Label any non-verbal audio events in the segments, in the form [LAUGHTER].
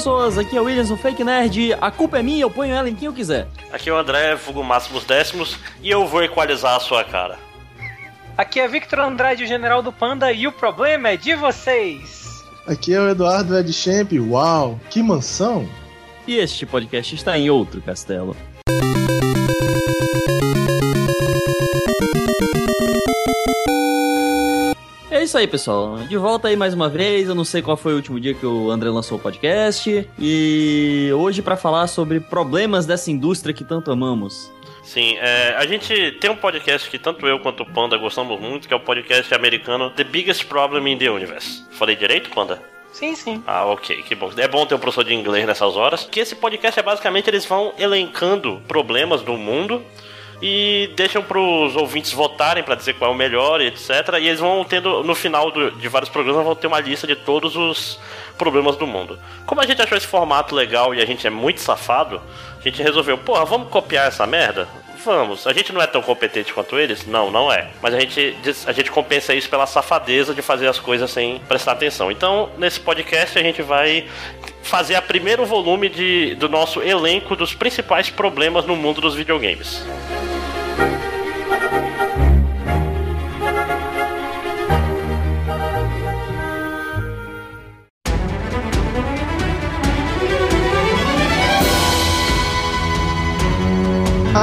Pessoas, aqui é o Williams, o Fake Nerd. A culpa é minha, eu ponho ela em quem eu quiser. Aqui é o André, Fugo Máximos Décimos, e eu vou equalizar a sua cara. Aqui é Victor Andrade, o General do Panda, e o problema é de vocês. Aqui é o Eduardo Ed Champ. Uau, que mansão! E este podcast está em outro castelo. Isso aí, pessoal. De volta aí mais uma vez. Eu não sei qual foi o último dia que o André lançou o podcast. E hoje para falar sobre problemas dessa indústria que tanto amamos. Sim, é, a gente tem um podcast que tanto eu quanto o Panda gostamos muito, que é o podcast americano The Biggest Problem in the Universe. Falei direito, Panda? Sim, sim. Ah, ok, que bom. É bom ter um professor de inglês nessas horas. Que esse podcast é basicamente eles vão elencando problemas do mundo e deixam para os ouvintes votarem para dizer qual é o melhor, etc. E eles vão tendo, no final do, de vários programas, vão ter uma lista de todos os problemas do mundo. Como a gente achou esse formato legal e a gente é muito safado, a gente resolveu, porra, vamos copiar essa merda? Vamos. A gente não é tão competente quanto eles? Não, não é. Mas a gente, a gente compensa isso pela safadeza de fazer as coisas sem prestar atenção. Então, nesse podcast, a gente vai fazer a primeiro volume de, do nosso elenco dos principais problemas no mundo dos videogames.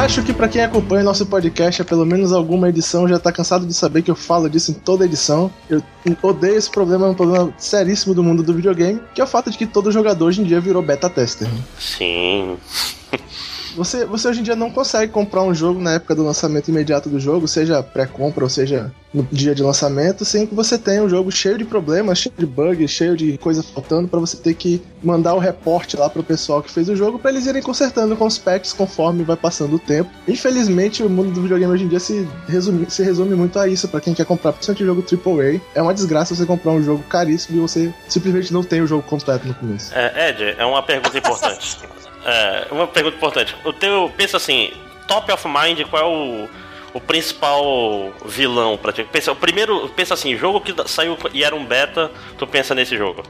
Acho que para quem acompanha nosso podcast há pelo menos alguma edição já tá cansado de saber que eu falo disso em toda edição. Eu odeio esse problema, é um problema seríssimo do mundo do videogame, que é o fato de que todo jogador hoje em dia virou beta tester. Sim. Você, você hoje em dia não consegue comprar um jogo na época do lançamento imediato do jogo, seja pré-compra ou seja no dia de lançamento, sem que você tenha um jogo cheio de problemas, cheio de bugs, cheio de coisa faltando para você ter que mandar o reporte lá pro pessoal que fez o jogo para eles irem consertando com os patches conforme vai passando o tempo. Infelizmente, o mundo do videogame hoje em dia se resume, se resume muito a isso para quem quer comprar, principalmente jogo AAA. É uma desgraça você comprar um jogo caríssimo e você simplesmente não tem o jogo completo no começo. É, Ed, é uma pergunta importante. É, uma pergunta importante. O teu, pensa assim, top of mind, qual é o, o principal vilão pra ti? Pensa, o primeiro, pensa assim, jogo que saiu e era um beta, tu pensa nesse jogo.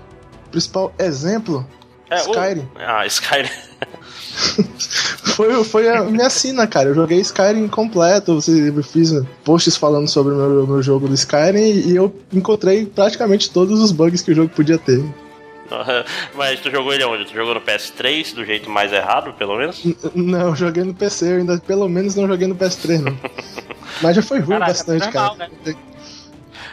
Principal exemplo? É, Skyrim. O, ah, Skyrim. [LAUGHS] foi, foi a minha sina, cara. Eu joguei Skyrim completo. Eu fiz posts falando sobre o meu, meu jogo do Skyrim e eu encontrei praticamente todos os bugs que o jogo podia ter. [LAUGHS] Mas tu jogou ele onde? Tu jogou no PS3 do jeito mais errado, pelo menos? N não, joguei no PC, eu ainda pelo menos não joguei no PS3, não. [LAUGHS] Mas já foi ruim Caraca, bastante, cara. Mal, né?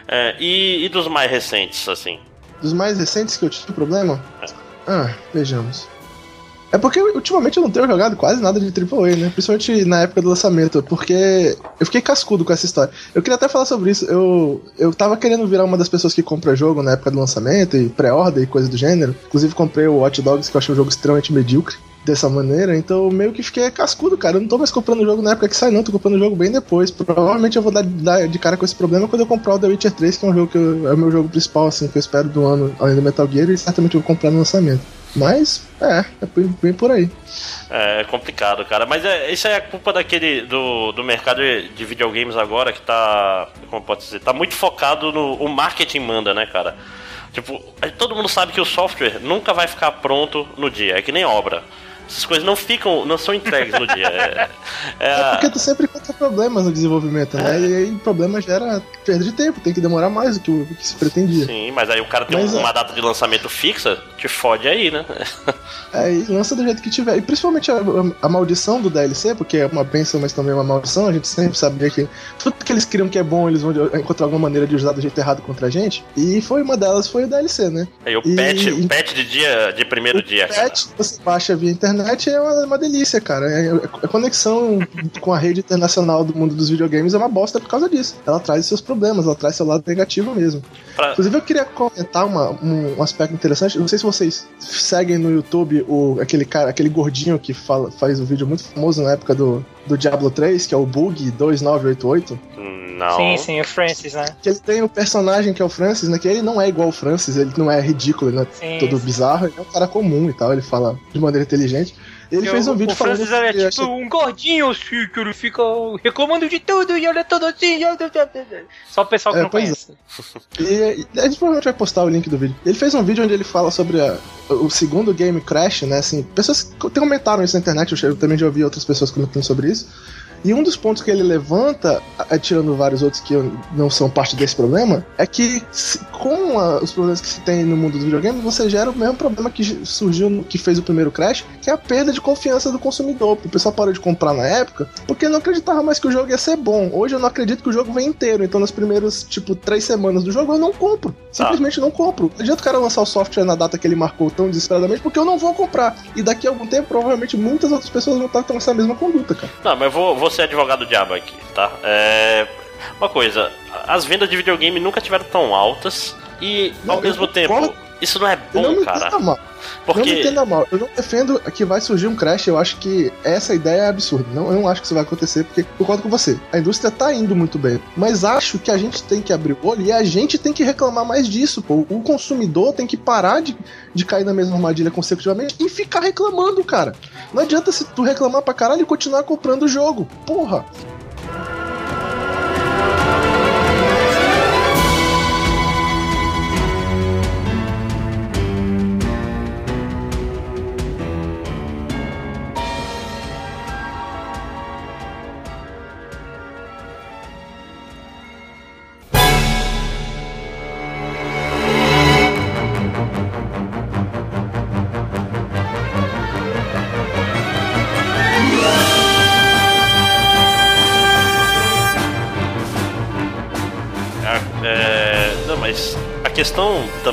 é, e, e, dos mais recentes, assim? Dos mais recentes que eu tive problema? É. Ah, vejamos. É porque ultimamente eu não tenho jogado quase nada de AAA, né? Principalmente na época do lançamento, porque eu fiquei cascudo com essa história. Eu queria até falar sobre isso. Eu, eu tava querendo virar uma das pessoas que compra jogo na época do lançamento e pré-order e coisa do gênero. Inclusive comprei o Watch Dogs, que eu achei um jogo extremamente medíocre dessa maneira, então meio que fiquei cascudo, cara. Eu não tô mais comprando o jogo na época que sai, não, tô comprando o jogo bem depois. Provavelmente eu vou dar, dar, de cara com esse problema quando eu comprar o The Witcher 3, que é um jogo que eu, é o meu jogo principal, assim, que eu espero do ano, além do Metal Gear, e certamente eu vou comprar no lançamento. Mas, é, é bem por aí. É, é complicado, cara. Mas é, isso é a culpa daquele do, do mercado de videogames agora que tá. Como pode dizer? Tá muito focado no. O marketing manda, né, cara? Tipo, todo mundo sabe que o software nunca vai ficar pronto no dia. É que nem obra essas coisas não ficam, não são entregues no dia. É, é, é porque tu sempre encontra problemas no desenvolvimento, né? E aí problema gera perda de tempo, tem que demorar mais do que o que se pretendia. Sim, mas aí o cara tem mas, uma é... data de lançamento fixa, te fode aí, né? É, e lança do jeito que tiver. E principalmente a, a, a, maldição do DLC, porque é uma bênção, mas também é uma maldição, a gente sempre sabia que tudo que eles criam que é bom, eles vão encontrar alguma maneira de usar do jeito errado contra a gente. E foi uma delas, foi o DLC, né? E o e, patch, o patch de dia de primeiro dia. O patch, você baixa via internet internet é uma, uma delícia, cara. É, é, a conexão com a rede internacional do mundo dos videogames é uma bosta por causa disso. Ela traz seus problemas, ela traz seu lado negativo mesmo. Pra... Inclusive, eu queria comentar uma, um, um, aspecto interessante. Não sei se vocês seguem no YouTube o, aquele cara, aquele gordinho que fala, faz um vídeo muito famoso na época do, do Diablo 3, que é o Bug 2988. Hum Não. Sim, sim, o Francis, né? Que ele tem o personagem que é o Francis, né? Que ele não é igual o Francis, ele não é ridículo, ele não é Sim, todo sim. bizarro, ele é um cara comum e tal, ele fala de maneira inteligente. Ele Eu- fez um vídeo o falando. Francis era tipo acha- um gordinho assim, que ele fica reclamando de tudo e olha todo assim. Só o pessoal que É, não pois conhece. E, e a gente provavelmente vai postar o link do vídeo. Ele fez um vídeo onde ele fala sobre a- o segundo game Crash, né? Assim, pessoas comentaram isso na internet, eu também já ouvi outras pessoas comentando sobre isso. E um dos pontos que ele levanta, a- tirando vários outros que não são parte desse problema, é que com a- os problemas que se tem no mundo dos videogames, você gera o mesmo problema que surgiu, no- que fez o primeiro Crash, que é a perda de confiança do consumidor. O pessoal parou de comprar na época porque não acreditava mais que o jogo ia ser bom. Hoje eu não acredito que o jogo vem inteiro, então nas primeiras, tipo, três semanas do jogo eu não compro. Simplesmente não compro. Não adianta o cara lançar o software na data que ele marcou tão desesperadamente, porque eu não vou comprar. E daqui a algum tempo, provavelmente, muitas outras pessoas vão estar com essa mesma conduta, cara. Não, mas eu vou, vou ser advogado do diabo aqui, tá? É. Uma coisa, as vendas de videogame nunca tiveram tão altas e, Não, ao mesmo tempo. Isso não é não bom, me cara. mal. Não me Porque. entenda mal. Eu não defendo que vai surgir um crash. Eu acho que essa ideia é absurda. Não, eu não acho que isso vai acontecer, porque concordo com você. A indústria tá indo muito bem. Mas acho que a gente tem que abrir o olho e a gente tem que reclamar mais disso, pô. O consumidor tem que parar de, de cair na mesma armadilha consecutivamente e ficar reclamando, cara. Não adianta se tu reclamar pra caralho e continuar comprando o jogo. Porra.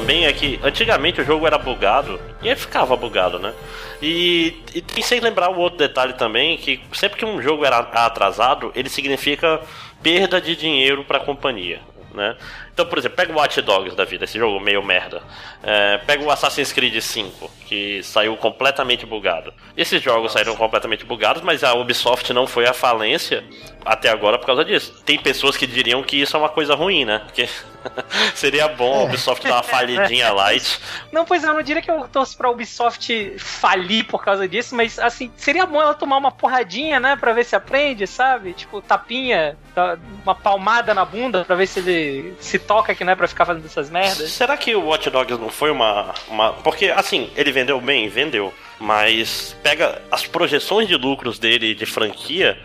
Também é que antigamente o jogo era bugado e aí ficava bugado, né? E, e tem sem lembrar o outro detalhe também que sempre que um jogo era atrasado, ele significa perda de dinheiro para a companhia. Né? Então, por exemplo, pega o Watch Dogs da vida, esse jogo meio merda. É, pega o Assassin's Creed 5, que saiu completamente bugado. Esses jogos saíram completamente bugados, mas a Ubisoft não foi à falência até agora por causa disso. Tem pessoas que diriam que isso é uma coisa ruim, né? Porque [LAUGHS] seria bom a Ubisoft dar uma falhidinha [LAUGHS] light. Não, pois é, eu não diria que eu torço pra Ubisoft falir por causa disso, mas assim, seria bom ela tomar uma porradinha, né, pra ver se aprende, sabe? Tipo, tapinha, uma palmada na bunda pra ver se ele se toca que não é pra ficar fazendo essas merdas. Será que o Watch Dogs não foi uma, uma. Porque, assim, ele vendeu bem, vendeu. Mas pega as projeções de lucros dele de franquia.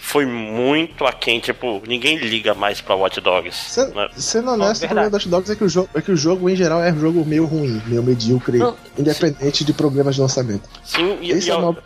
Foi muito aquém, tipo, ninguém liga mais pra Watch Dogs. Se- né? Sendo honesto, o problema da Watch Dogs é que, o jogo, é que o jogo, em geral, é um jogo meio ruim, meio medíocre, Não, independente de problemas de lançamento. Sim, e, Esse e é a- uma-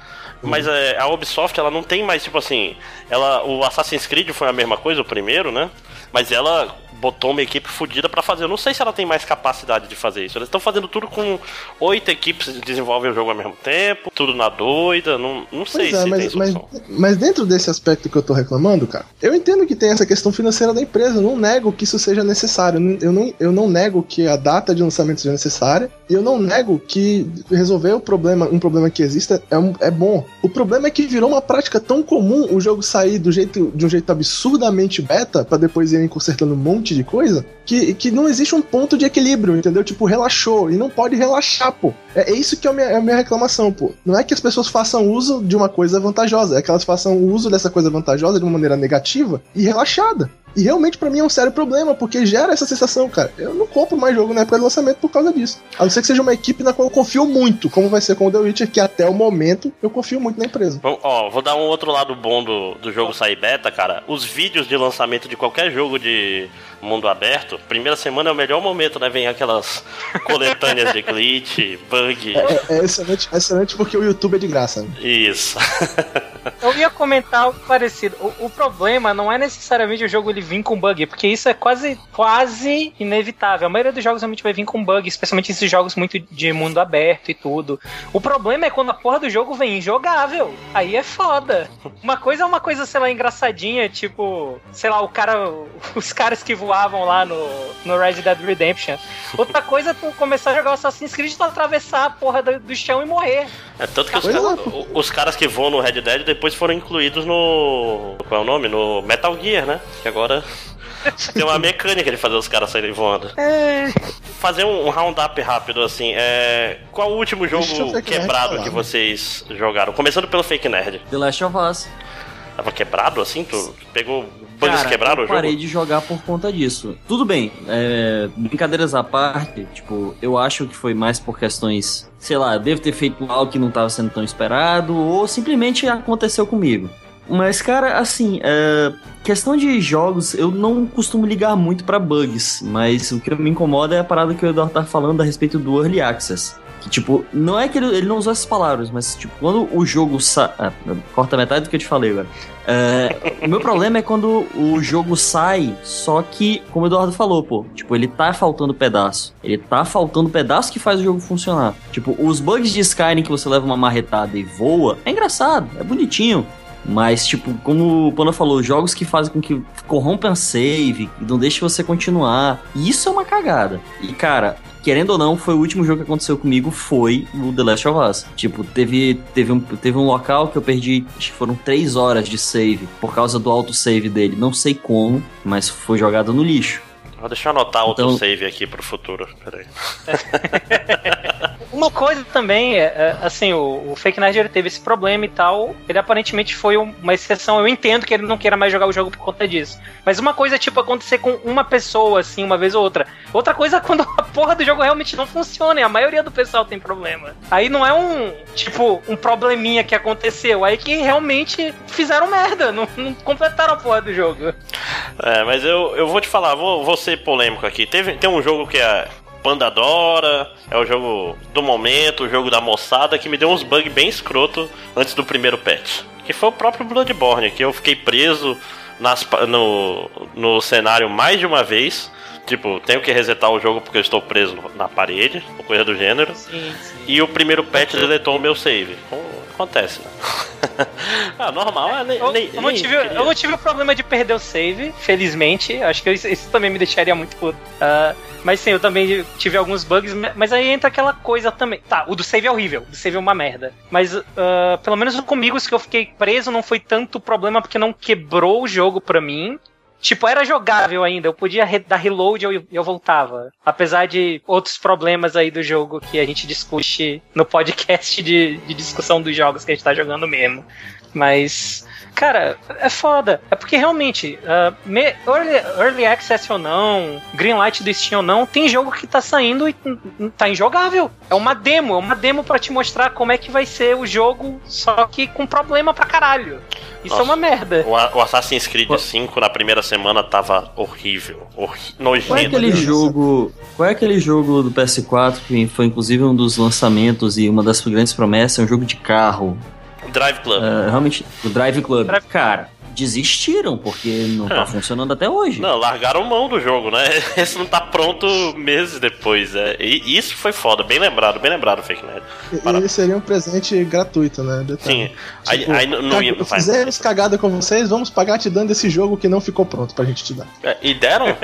mas é, a Ubisoft ela não tem mais, tipo assim. Ela, o Assassin's Creed foi a mesma coisa, o primeiro, né? Mas ela botou uma equipe fodida pra fazer. Eu não sei se ela tem mais capacidade de fazer isso. Eles estão fazendo tudo com oito equipes que desenvolvem o jogo ao mesmo tempo, tudo na doida. Não, não sei é, se mas, mas, mas dentro desse aspecto que eu tô reclamando, cara, eu entendo que tem essa questão financeira da empresa. Eu não nego que isso seja necessário. Eu não- Eu não, nego que a data de lançamento seja necessária. E eu não nego que resolver o problema, um problema que exista, é, um- é bom. O problema é que virou uma prática tão comum o jogo sair do jeito, de um jeito absurdamente beta, pra depois irem consertando um monte de coisa, que, que não existe um ponto de equilíbrio, entendeu? Tipo, relaxou. E não pode relaxar, pô. É, é isso que é a, minha, é a minha reclamação, pô. Não é que as pessoas façam uso de uma coisa vantajosa, é que elas façam uso dessa coisa vantajosa de uma maneira negativa e relaxada. E realmente pra mim é um sério problema, porque gera essa sensação, cara. Eu não compro mais jogo na época do lançamento por causa disso. A não ser que seja uma equipe na qual eu confio muito, como vai ser com o The Witcher, que até o momento eu confio muito na empresa. Vamos- Ó, vou dar um outro lado bom do, do jogo sair beta, cara. Os vídeos de lançamento de qualquer jogo de mundo aberto, primeira semana é o melhor momento, né? Vem aquelas coletâneas de glitch, bug. É, é excelente, é excelente porque o YouTube é de graça. né? Isso. [LAUGHS] Eu ia comentar algo parecido. O, o problema não é necessariamente o jogo ele vir com bug, porque isso é quase, quase inevitável. A maioria dos jogos realmente vai vir com bug, especialmente esses jogos muito de mundo aberto e tudo. O problema é quando a porra do jogo vem injogável. Aí é foda. Uma coisa é uma coisa, sei lá, engraçadinha, tipo, sei lá, o cara, os caras que voavam lá no, no Red Dead Redemption. Outra coisa é tu começar a jogar o Assassin's Creed e tu atravessar a porra do, do chão e morrer. É, tanto que os, é, os caras que voam no Red Dead depois foram incluídos no. Qual é o nome? No Metal Gear, né? Que agora [LAUGHS] Tem uma mecânica de fazer os caras saírem voando. É. Fazer um, um round-up rápido, assim. É... Qual o último jogo quebrado que vocês jogaram? Começando pelo Fake Nerd. The Last of Us. Tava quebrado assim? Tu pegou bugs quebraram o jogo? Eu parei de jogar por conta disso. Tudo bem, é, brincadeiras à parte, tipo, eu acho que foi mais por questões, sei lá, devo ter feito algo que não estava sendo tão esperado, ou simplesmente aconteceu comigo. Mas, cara, assim, é, questão de jogos, eu não costumo ligar muito para bugs, mas o que me incomoda é a parada que o Eduardo tá falando a respeito do Early Access. Que, tipo, não é que ele, ele não usou essas palavras, mas, tipo, quando o jogo sai. Ah, corta metade do que eu te falei agora. É, o meu problema é quando o jogo sai, só que, como o Eduardo falou, pô, tipo, ele tá faltando pedaço. Ele tá faltando pedaço que faz o jogo funcionar. Tipo, os bugs de Skyrim que você leva uma marretada e voa, é engraçado, é bonitinho. Mas, tipo, como o Panda falou, jogos que fazem com que corrompam save, e não deixe você continuar. Isso é uma cagada. E, cara, querendo ou não, foi o último jogo que aconteceu comigo, foi o The Last of Us. Tipo, teve, teve, um, teve um local que eu perdi, acho que foram três horas de save, por causa do autosave dele. Não sei como, mas foi jogado no lixo. Vou deixar eu anotar então... autosave aqui pro futuro. Peraí. [LAUGHS] Uma coisa também, é, é, assim, o, o Fake Nerd ele teve esse problema e tal. Ele aparentemente foi uma exceção. Eu entendo que ele não queira mais jogar o jogo por conta disso. Mas uma coisa, tipo, acontecer com uma pessoa, assim, uma vez ou outra. Outra coisa é quando a porra do jogo realmente não funciona. E a maioria do pessoal tem problema. Aí não é um, tipo, um probleminha que aconteceu. Aí que realmente fizeram merda. Não, não completaram a porra do jogo. É, mas eu, eu vou te falar, vou, vou ser polêmico aqui. Teve, tem um jogo que é Panda adora, é o jogo do momento, o jogo da moçada, que me deu uns bugs bem escroto antes do primeiro patch. Que foi o próprio Bloodborne, que eu fiquei preso nas, no, no cenário mais de uma vez. Tipo, tenho que resetar o jogo porque eu estou preso na parede, ou coisa do gênero. Sim, sim. E o primeiro patch deletou o meu save. Acontece, né? [LAUGHS] ah, normal. É, nem, eu, nem, eu, não tive, eu não tive o problema de perder o save, felizmente. Acho que isso, isso também me deixaria muito puto. Uh, mas sim, eu também tive alguns bugs, mas aí entra aquela coisa também. Tá, o do save é horrível, o do save é uma merda. Mas uh, pelo menos comigo, os que eu fiquei preso não foi tanto problema porque não quebrou o jogo pra mim. Tipo, era jogável ainda, eu podia dar reload e eu, eu voltava. Apesar de outros problemas aí do jogo que a gente discute no podcast de, de discussão dos jogos que a gente tá jogando mesmo. Mas Cara, é foda. É porque realmente, uh, me, early, early, Access ou não, Greenlight do Steam ou não, tem jogo que tá saindo e tá injogável. É uma demo, é uma demo para te mostrar como é que vai ser o jogo, só que com problema pra caralho. Isso Nossa, é uma merda. O, o Assassin's Creed 5 na primeira semana tava horrível. nojento. Qual é aquele jogo. Qual é aquele jogo do PS4 que foi inclusive um dos lançamentos e uma das grandes promessas? É um jogo de carro. Drive Club. Uh, realmente, o Drive Club. Drive... Cara, desistiram, porque não tá [LAUGHS] funcionando até hoje. Não, largaram mão do jogo, né? [LAUGHS] Esse não tá pronto meses depois. É. E isso foi foda, bem lembrado, bem lembrado, Fake Nerd. Ele seria um presente gratuito, né? Detalhe. Sim. Tipo, aí, aí não, não ia. Fizemos cagada com vocês, vamos pagar te dando esse jogo que não ficou pronto pra gente te dar. É, e deram? [LAUGHS]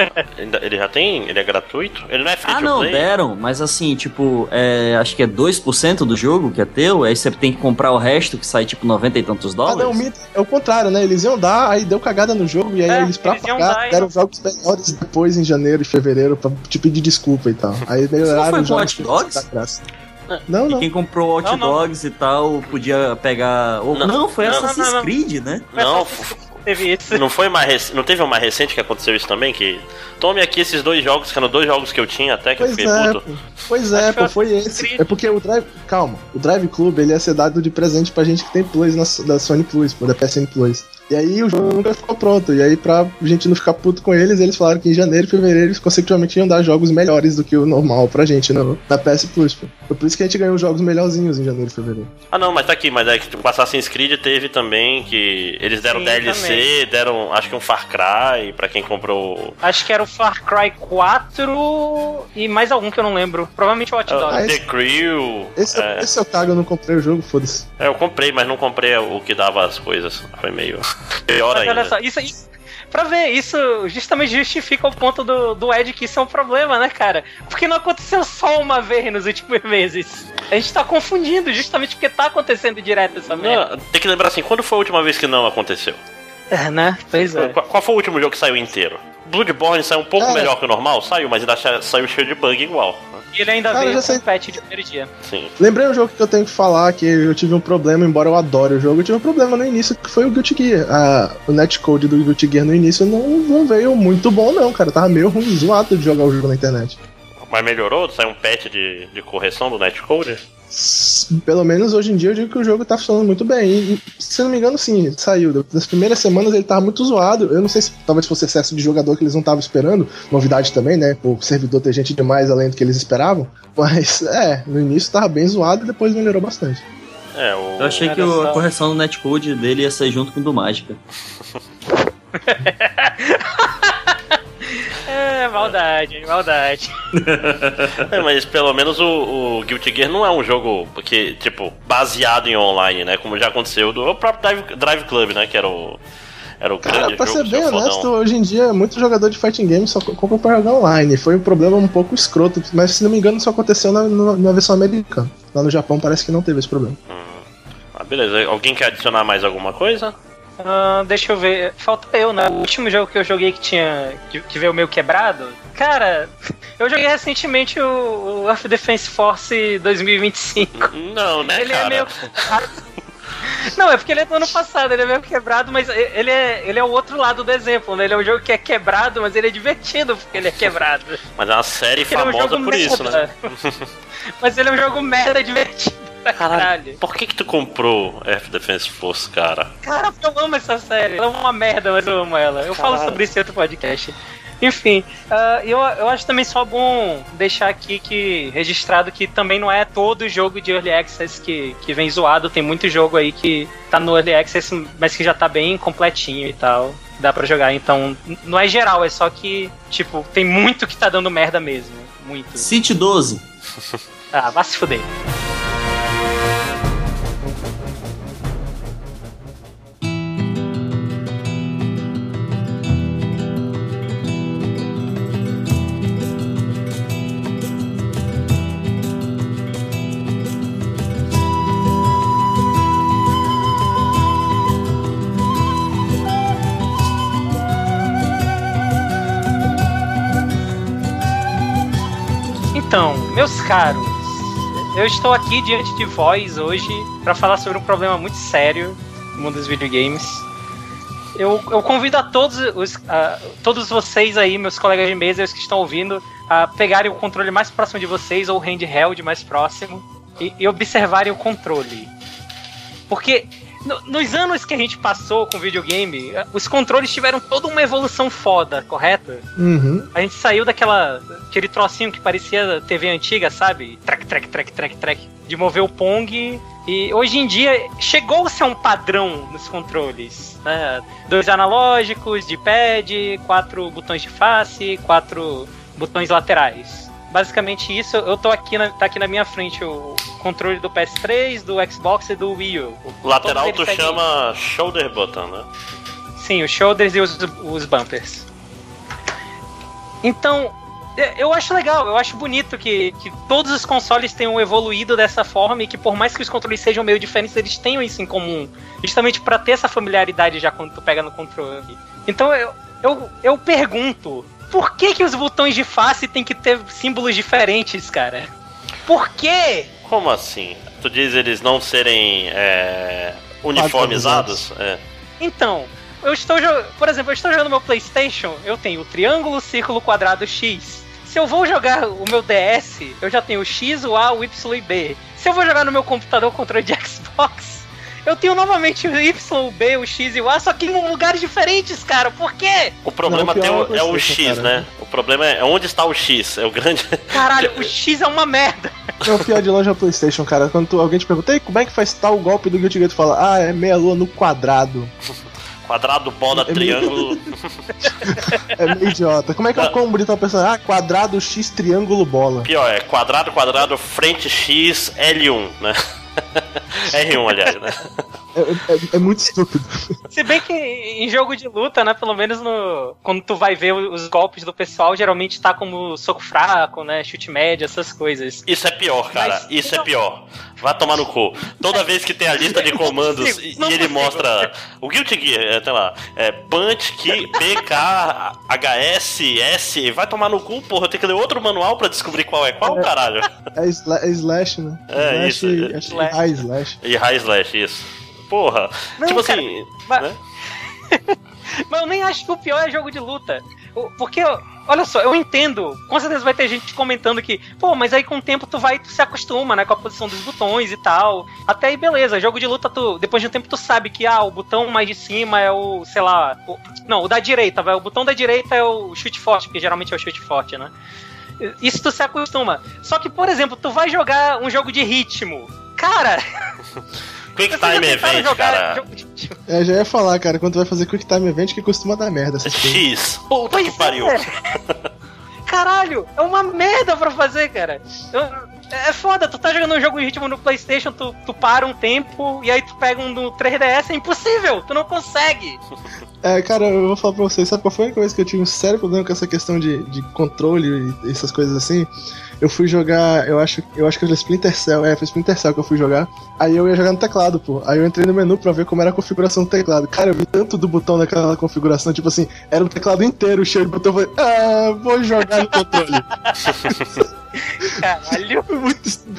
ele já tem? Ele é gratuito? Ele não é free Ah, não, play? deram, mas assim, tipo, é, acho que é 2% do jogo que é teu, aí você tem que comprar o resto que sai tipo 90 e tantos dólares. Ah, não, é o contrário, né? Eles iam dar, aí deu cagada no jogo, e aí é, eles, pra eles pagar, deram jogos melhores depois, em janeiro e fevereiro, pra te pedir desculpa e tal. Aí melhoraram os jogos. Watch Dogs? Não, não. E quem comprou Hot Dogs e tal podia pegar. Não, não foi não, Assassin's Creed, né? Não, teve isso. Não foi mais não teve uma recente que aconteceu isso também que tome aqui esses dois jogos que eram dois jogos que eu tinha até que pois eu fiquei é, puto. Pois é, pô, foi esse. É porque o Drive, calma, o Drive Club ele ia ser dado de presente pra gente que tem Plus na, da Sony Plus, pô, da PSN Plus. E aí o jogo nunca ficou pronto. E aí, pra gente não ficar puto com eles, eles falaram que em janeiro e fevereiro eles consecutivamente iam dar jogos melhores do que o normal pra gente no, na PS Plus. Pô. Foi por isso que a gente ganhou jogos melhorzinhos em janeiro e fevereiro. Ah não, mas tá aqui, mas é que tipo, Assassin's Creed teve também que eles deram Sim, DLC, também. deram acho que um Far Cry pra quem comprou. Acho que era o Far Cry 4 e mais algum que eu não lembro. Provavelmente o Hot Dogs. Uh, The Crew. Esse, é... esse é o cago, eu não comprei o jogo, foda-se. É, eu comprei, mas não comprei o que dava as coisas. Foi meio. Pior Mas ainda. olha só, isso, isso, pra ver, isso justamente justifica o ponto do, do Ed que isso é um problema, né, cara? Porque não aconteceu só uma vez nos últimos meses. A gente tá confundindo justamente porque tá acontecendo direto essa merda. Não, tem que lembrar assim, quando foi a última vez que não aconteceu? É, né? Pois é. Qual, qual, foi o último jogo que saiu inteiro? Bloodborne saiu um pouco É. melhor que o normal, saiu, mas ainda saiu cheio de bug igual. E ele ainda Cara, eu veio com sei. patch de primeiro dia. Sim. Lembrei um jogo que eu tenho que falar que eu tive um problema, embora eu adore o jogo, eu tive um problema no início, que foi o Guilty Gear. Ah, o netcode do Guilty Gear no início não, não veio muito bom, não, cara. Tava meio ruim, zoado de jogar o jogo na internet. Mas melhorou? Saiu um patch de, de correção do netcode? Pelo menos hoje em dia eu digo que o jogo tá funcionando muito bem. E, e, se não me engano, sim, saiu. Das primeiras semanas ele tava muito zoado. Eu não sei se talvez fosse excesso de jogador que eles não estavam esperando. Novidade também, né? O servidor ter gente demais além do que eles esperavam. Mas [LAUGHS] é, no início tava bem zoado e depois melhorou bastante. É, o. Eu achei que o- a correção do netcode dele ia ser junto com o do Mágica. [LAUGHS] É, maldade, maldade. [LAUGHS] É, mas pelo menos o, o Guilty Gear não é um jogo que, tipo, baseado em online, né? Como já aconteceu do o próprio Drive, Drive Club, né? Que era o. Era o Cara, grande pra jogo ser bem honesto, fodão. hoje em dia muito jogador de fighting game só co- compra pra jogar online. Foi um problema um pouco escroto, mas se não me engano só aconteceu na, na- na versão americana. Lá no Japão parece que não teve esse problema. Ah, beleza. Alguém quer adicionar mais alguma coisa? Ah, deixa eu ver. Falta eu, né? O último jogo que eu joguei que tinha. que, que veio meio quebrado. Cara, eu joguei recentemente o, o Earth Defense Force 2025. Não, né, Ele cara? é meio. [LAUGHS] Não, é porque ele é do ano passado, ele é meio quebrado, mas ele é, ele é o outro lado do exemplo, né? Ele é um jogo que é quebrado, mas ele é divertido porque ele é quebrado. Mas é uma série Porque ele é um famosa por isso, né? merda. [LAUGHS] mas ele é um jogo merda divertido pra caralho. Por que que tu comprou F Defense Force, cara? Cara, eu amo essa série. Ela é uma merda, mas eu amo ela. Eu falo Caralho. sobre isso em outro podcast. Enfim, ah, eu, eu acho também só bom deixar aqui que registrado que também não é todo jogo de Early Access que, que vem zoado. Tem muito jogo aí que tá no Early Access, mas que já tá bem completinho e tal. Dá pra jogar. Então, não é geral, é só que, tipo, tem muito que tá dando merda mesmo. Muito. City 12. Ah, vai se fuder. Então, meus caros, eu estou aqui diante de vós hoje para falar sobre um problema muito sério no mundo dos videogames. Eu, eu convido a todos, os, a todos vocês aí, meus colegas de mesa, os que estão ouvindo, a pegarem o controle mais próximo de vocês ou o handheld mais próximo e, e observarem o controle. Porque no- nos anos que a gente passou com videogame, os controles tiveram toda uma evolução foda, correto? Uhum. A gente saiu daquela. aquele trocinho que parecia TV antiga, sabe? Track, track, track, track, track. De mover o Pong. E hoje em dia chegou-se a um padrão nos controles. Né? Dois analógicos de pad, quatro botões de face, quatro botões laterais. Basicamente isso, eu tô aqui na, tá aqui na minha frente o controle do PS3, do Xbox e do Wii U. Lateral Todos tu chama shoulder button, né? Sim, os shoulders e os, os bumpers. Então, é, eu acho legal, eu acho bonito que, que todos os consoles tenham evoluído dessa forma e que por mais que os controles sejam meio diferentes, eles tenham isso em comum. Justamente pra ter essa familiaridade já quando tu pega no controle. Então eu, eu, eu pergunto, por que que os botões de face tem que ter símbolos diferentes, cara? Por quê? Como assim? Tu diz eles não serem é, uniformizados? É. Então, eu estou jo- por exemplo, eu estou jogando meu PlayStation, eu tenho o triângulo, círculo, quadrado, X. Se eu vou jogar o meu DS, eu já tenho o X, o A, o Y e B. Se eu vou jogar no meu computador o controle de [LAUGHS] Xbox, eu tenho novamente o Y, o B, o X e o A, só que em lugares diferentes, cara. Por quê? O problema Não, o pior o- é é o X, cara. né? O problema é onde está o X. É o grande. Caralho, o X é uma merda. É o pior de longe é PlayStation, cara. Quando tu- alguém te pergunta, "Ei, como é que faz tal golpe do Guilty Gear? Tu fala, ah, é meia lua no quadrado. Quadrado, bola, É triângulo. [LAUGHS] É meio idiota. Como é que é o combo de tal pessoa? Ah, quadrado, X, triângulo, bola. Pior, é quadrado, quadrado, frente X, L1, né? [LAUGHS] R1, aliás, né? É, é, é, muito estúpido. Se bem que em jogo de luta, né? Pelo menos no. Quando tu vai ver os golpes do pessoal, geralmente tá como soco fraco, né? Chute médio, essas coisas. Isso é pior, cara. Mas, Isso é pior. Vai tomar no cu. Toda vez que tem a lista de comandos e, e ele mostra o Guilty Gear, até lá, é Punch, Ki, PK, HS, S, vai tomar no cu, porra, tem que ler outro manual pra descobrir qual é qual, é, caralho. É, é Slash, né? É, slash, isso. E, é, High Slash. E High Slash, isso. Porra. Não, tipo cara, assim. Mas... Né? [LAUGHS] mas eu nem acho que o pior é jogo de luta. Porque Olha só, eu entendo. Com certeza vai ter gente comentando que, pô, mas aí com o tempo tu vai, tu se acostuma, né, com a posição dos botões e tal. Até aí, beleza. Jogo de luta, tu, depois de um tempo tu sabe que, ah, o botão mais de cima é o, sei lá, o, não, o da direita, vai. O botão da direita é o chute forte, porque geralmente é o chute forte, né? Isso tu se acostuma. Só que, por exemplo, tu vai jogar um jogo de ritmo. Cara. [LAUGHS] Quick Time Event, cara. É, já ia falar, cara, quando tu vai fazer Quick Time Event que costuma dar merda. X. Puta pois que pariu. É. [LAUGHS] Caralho, é uma merda pra fazer, cara. Eu, é foda, tu tá jogando um jogo em ritmo no PlayStation, tu, tu para um tempo e aí tu pega um no 3DS, é impossível, tu não consegue. [LAUGHS] É, cara, eu vou falar pra vocês, sabe qual foi a coisa que eu tive um sério problema com essa questão de, de controle e essas coisas assim? Eu fui jogar, eu acho, eu acho que era Splinter Cell, é, foi Splinter Cell que eu fui jogar. Aí eu ia jogar no teclado, pô. Aí eu entrei no menu pra ver como era a configuração do teclado. Cara, eu vi tanto do botão naquela configuração, tipo assim, era o teclado inteiro cheio de botão. Eu falei, ah, vou jogar no controle. [LAUGHS] Caralho.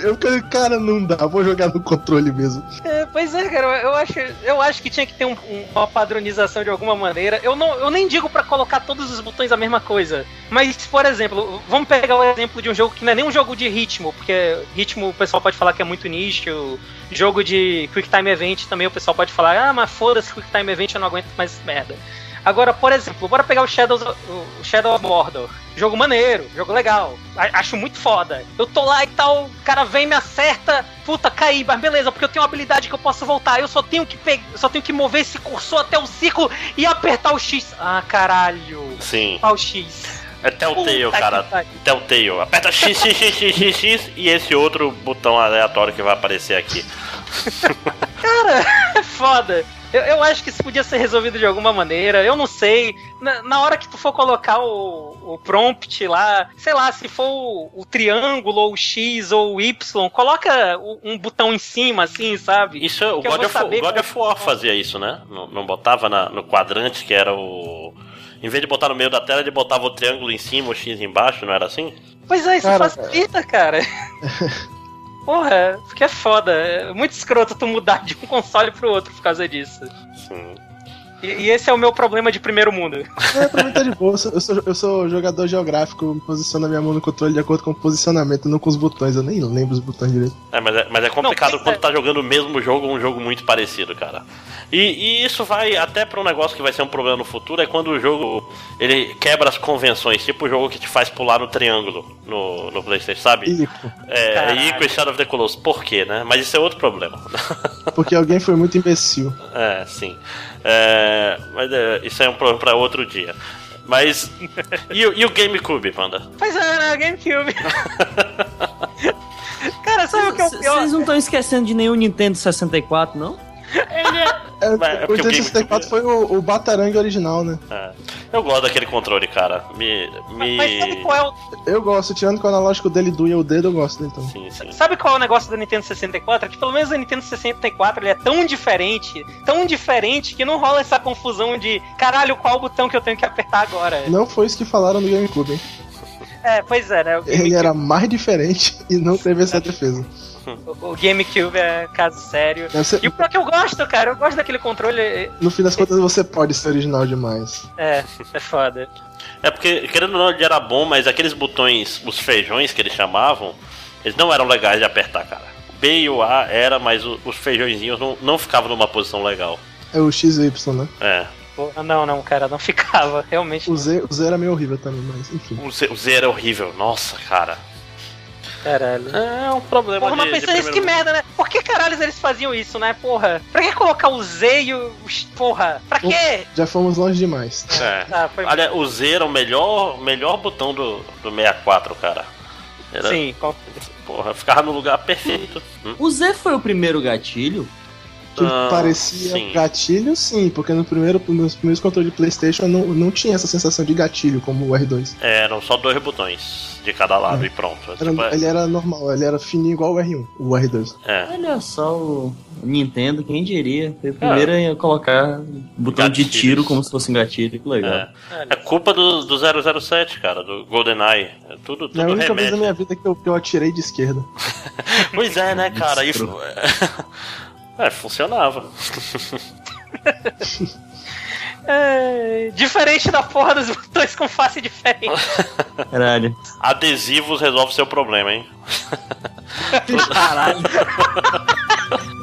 Eu cara, não dá, vou jogar no controle mesmo. É, pois é, cara, eu acho, eu acho que tinha que ter um, uma padronização de alguma maneira. Eu, não, eu nem digo para colocar todos os botões a mesma coisa. Mas, por exemplo, vamos pegar o exemplo de um jogo que não é nem um jogo de ritmo, porque ritmo o pessoal pode falar que é muito nicho. Jogo de Quick Time Event também o pessoal pode falar, ah, mas foda-se, Quick Time Event eu não aguento mais merda. Agora, por exemplo, bora pegar o Shadows, o Shadow of Mordor. Jogo maneiro, jogo legal. Acho muito foda. Eu tô lá e tal, o cara vem me acerta, puta, caí, mas beleza, porque eu tenho uma habilidade que eu posso voltar. Eu só tenho que pegar, só tenho que mover esse cursor até o círculo e apertar o X. Ah, caralho. Sim. Apertar o X. É Telltale, cara. Telltale. Aperta X, X, X, X, X, X e esse outro botão aleatório que vai aparecer aqui. [LAUGHS] cara, é foda. Eu, eu, acho que isso podia ser resolvido de alguma maneira. Eu não sei. Na, na hora que tu for colocar o, o, prompt lá, sei lá, se for o, o, triângulo, ou o X, ou o Y, coloca um botão em cima, assim, sabe? Isso, o God, of, o God of War fazia isso, né? Não, não botava na, no quadrante que era o. Em vez de botar no meio da tela, ele botava o triângulo em cima, o X embaixo, não era assim? Pois é, isso cara, facilita, cara. [LAUGHS] Porra, porque é foda. É muito escroto tu mudar de um [LAUGHS] console pro outro por causa disso. Sim. E, e esse é o meu problema de primeiro mundo. É, pra mim tá de boa. Eu sou, eu sou jogador geográfico, posiciono a minha mão no controle de acordo com o posicionamento, não com os botões. Eu nem lembro os botões direito. É, mas é, mas é complicado não, quando é... tá jogando o mesmo jogo um jogo muito parecido, cara. E, e isso vai até para um negócio que vai ser um problema no futuro, é quando o jogo ele quebra as convenções, tipo o jogo que te faz pular no triângulo no, no Playstation, sabe? Ico. É, Ico e Shadow of the Colossus. Por quê, né? Mas isso é outro problema. [LAUGHS] Porque alguém foi muito imbecil. É, sim. É, mas é, isso é um problema para outro dia. Mas. e, o, e o GameCube, Panda? Pois é, né? GameCube. [LAUGHS] Cara, sabe o que é o pior? Vocês não estão esquecendo de nenhum Nintendo 64, não? Ele é... É, é o Nintendo 64 foi o, o Batarangue original, né? É. Eu gosto daquele controle, cara. Me. me... Mas sabe qual é o. Eu gosto, tirando que o analógico dele doía o dedo, eu gosto dele então. Sim, sim. Sabe qual é o negócio do Nintendo 64? É que pelo menos o Nintendo 64 ele é tão diferente, tão diferente, que não rola essa confusão de caralho, qual o botão que eu tenho que apertar agora? Não foi isso que falaram no GameCube, hein? É, pois é, né? Ele era mais diferente [LAUGHS] e não teve essa defesa. O, GameCube é caso sério. Ser... E o pior que eu gosto, cara, eu gosto daquele controle. No fim das contas, você pode ser original demais. É, é foda. É porque, querendo ou não, ele era bom, mas aqueles botões, os feijões que eles chamavam, eles não eram legais de apertar, cara. O B e o A era, mas os feijõezinhos não, não ficavam numa posição legal. É o X e Y, né? É. Não, não, cara, não ficava, realmente. O Z, o Z era meio horrível também, mas enfim. O Z, o Z era horrível, nossa, cara. Caralho. É um problema Porra, mas pensa nisso, que merda, né? Por que caralho eles faziam isso, né? Porra. Pra que colocar o Z e o. Porra. Pra quê? Já fomos longe demais. É. Ah, foi... Olha, o Z era o melhor, melhor botão do, do 64, cara. Era... Sim, Porra, ficava no lugar perfeito. Hum? O Z foi o primeiro gatilho? Que Ah, parecia sim. gatilho, sim, porque no primeiro, nos primeiros controles de PlayStation não, não tinha essa sensação de gatilho como o R2. É, eram só dois botões de cada lado e pronto. Era- Tipo, é- ele era normal, ele era fininho igual o R1, o R2. é. Olha só o Nintendo, quem diria? Foi o primeiro a colocar botão de Gatilhos. tiro como se fosse um gatilho. Que legal. É. É culpa do, do 007, cara, do GoldenEye. É tudo, tudo É a única vez na minha vida que eu, que eu atirei de esquerda. [LAUGHS] Pois é, né, cara? Isso. [LAUGHS] É, funcionava. [LAUGHS] É, diferente da porra dos botões com face diferente. Caralho. Adesivos resolve seu problema, hein? Caralho. [LAUGHS]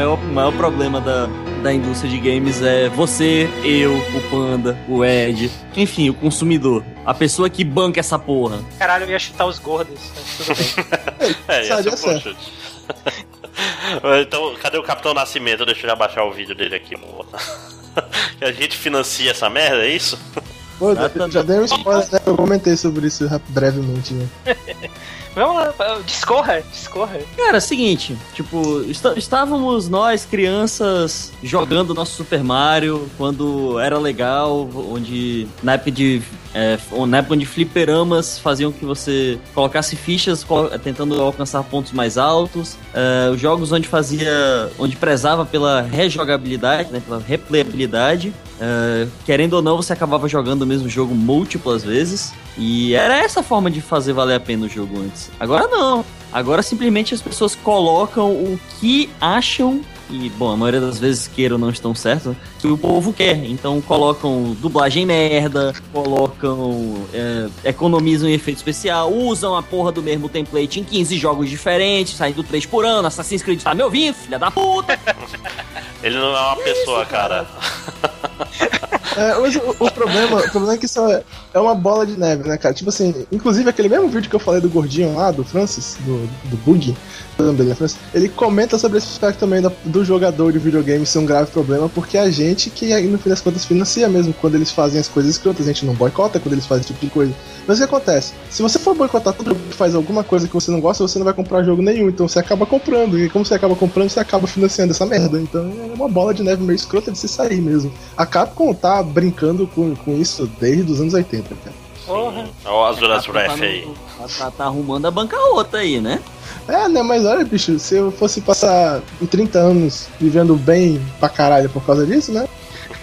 maior, maior problema da, da indústria de games é você, eu, o Panda, o Ed, enfim, o consumidor. A pessoa que banca essa porra. Caralho, eu ia chutar os gordos. mas Tudo bem. [LAUGHS] É, ia Sabe, ser é um chute. [LAUGHS] então, cadê o Capitão Nascimento? Deixa eu já baixar o vídeo dele aqui. [LAUGHS] a gente financia essa merda, é isso? Pô, já dei um spoiler, né? Eu comentei sobre isso brevemente, né? [LAUGHS] Vamos lá, discorra, discorra. Cara, é o seguinte, tipo, está- estávamos nós, crianças, jogando nosso Super Mario quando era legal, onde na época de. É, na época onde fliperamas faziam que você colocasse fichas colo- tentando alcançar pontos mais altos. é, os jogos onde fazia. onde prezava pela rejogabilidade, né? Pela replayabilidade. é, querendo ou não, você acabava jogando o mesmo jogo múltiplas vezes. E era essa forma de fazer valer a pena o jogo antes. Agora não. Agora simplesmente as pessoas colocam o que acham, e bom, a maioria das vezes queiram não estão certo, que o povo quer. Então colocam dublagem merda, colocam. é, economizam em efeito especial, usam a porra do mesmo template em 15 jogos diferentes, saindo 3 por ano. Assassin's Creed tá me ouvindo, filha da puta! [LAUGHS] Ele não é uma pessoa, cara. É, mas o, o problema, o problema é que isso é, é uma bola de neve, né, cara? Tipo assim, inclusive aquele mesmo vídeo que eu falei do gordinho lá, do Francis, do, do Bug, é Francis, ele comenta sobre esse aspecto também da- do jogador de videogame ser um grave problema, porque a gente que, no fim das contas, financia mesmo quando eles fazem as coisas escrotas, a gente não boicota quando eles fazem esse tipo de coisa. Mas o que acontece? Se você for boicotar todo jogo que faz alguma coisa que você não gosta, você não vai comprar jogo nenhum, então você acaba comprando, e como você acaba comprando, você acaba financiando essa merda. Então é uma bola de neve meio escrota de se sair mesmo. A Capcom tá brincando com, com isso desde os anos 80, cara. Porra. Ó, as duras Tá- ref tá aí. tá- tá- tá arrumando a banca outra aí, né? É, né, mas olha, bicho, se eu fosse passar 30 anos vivendo bem pra caralho por causa disso, né?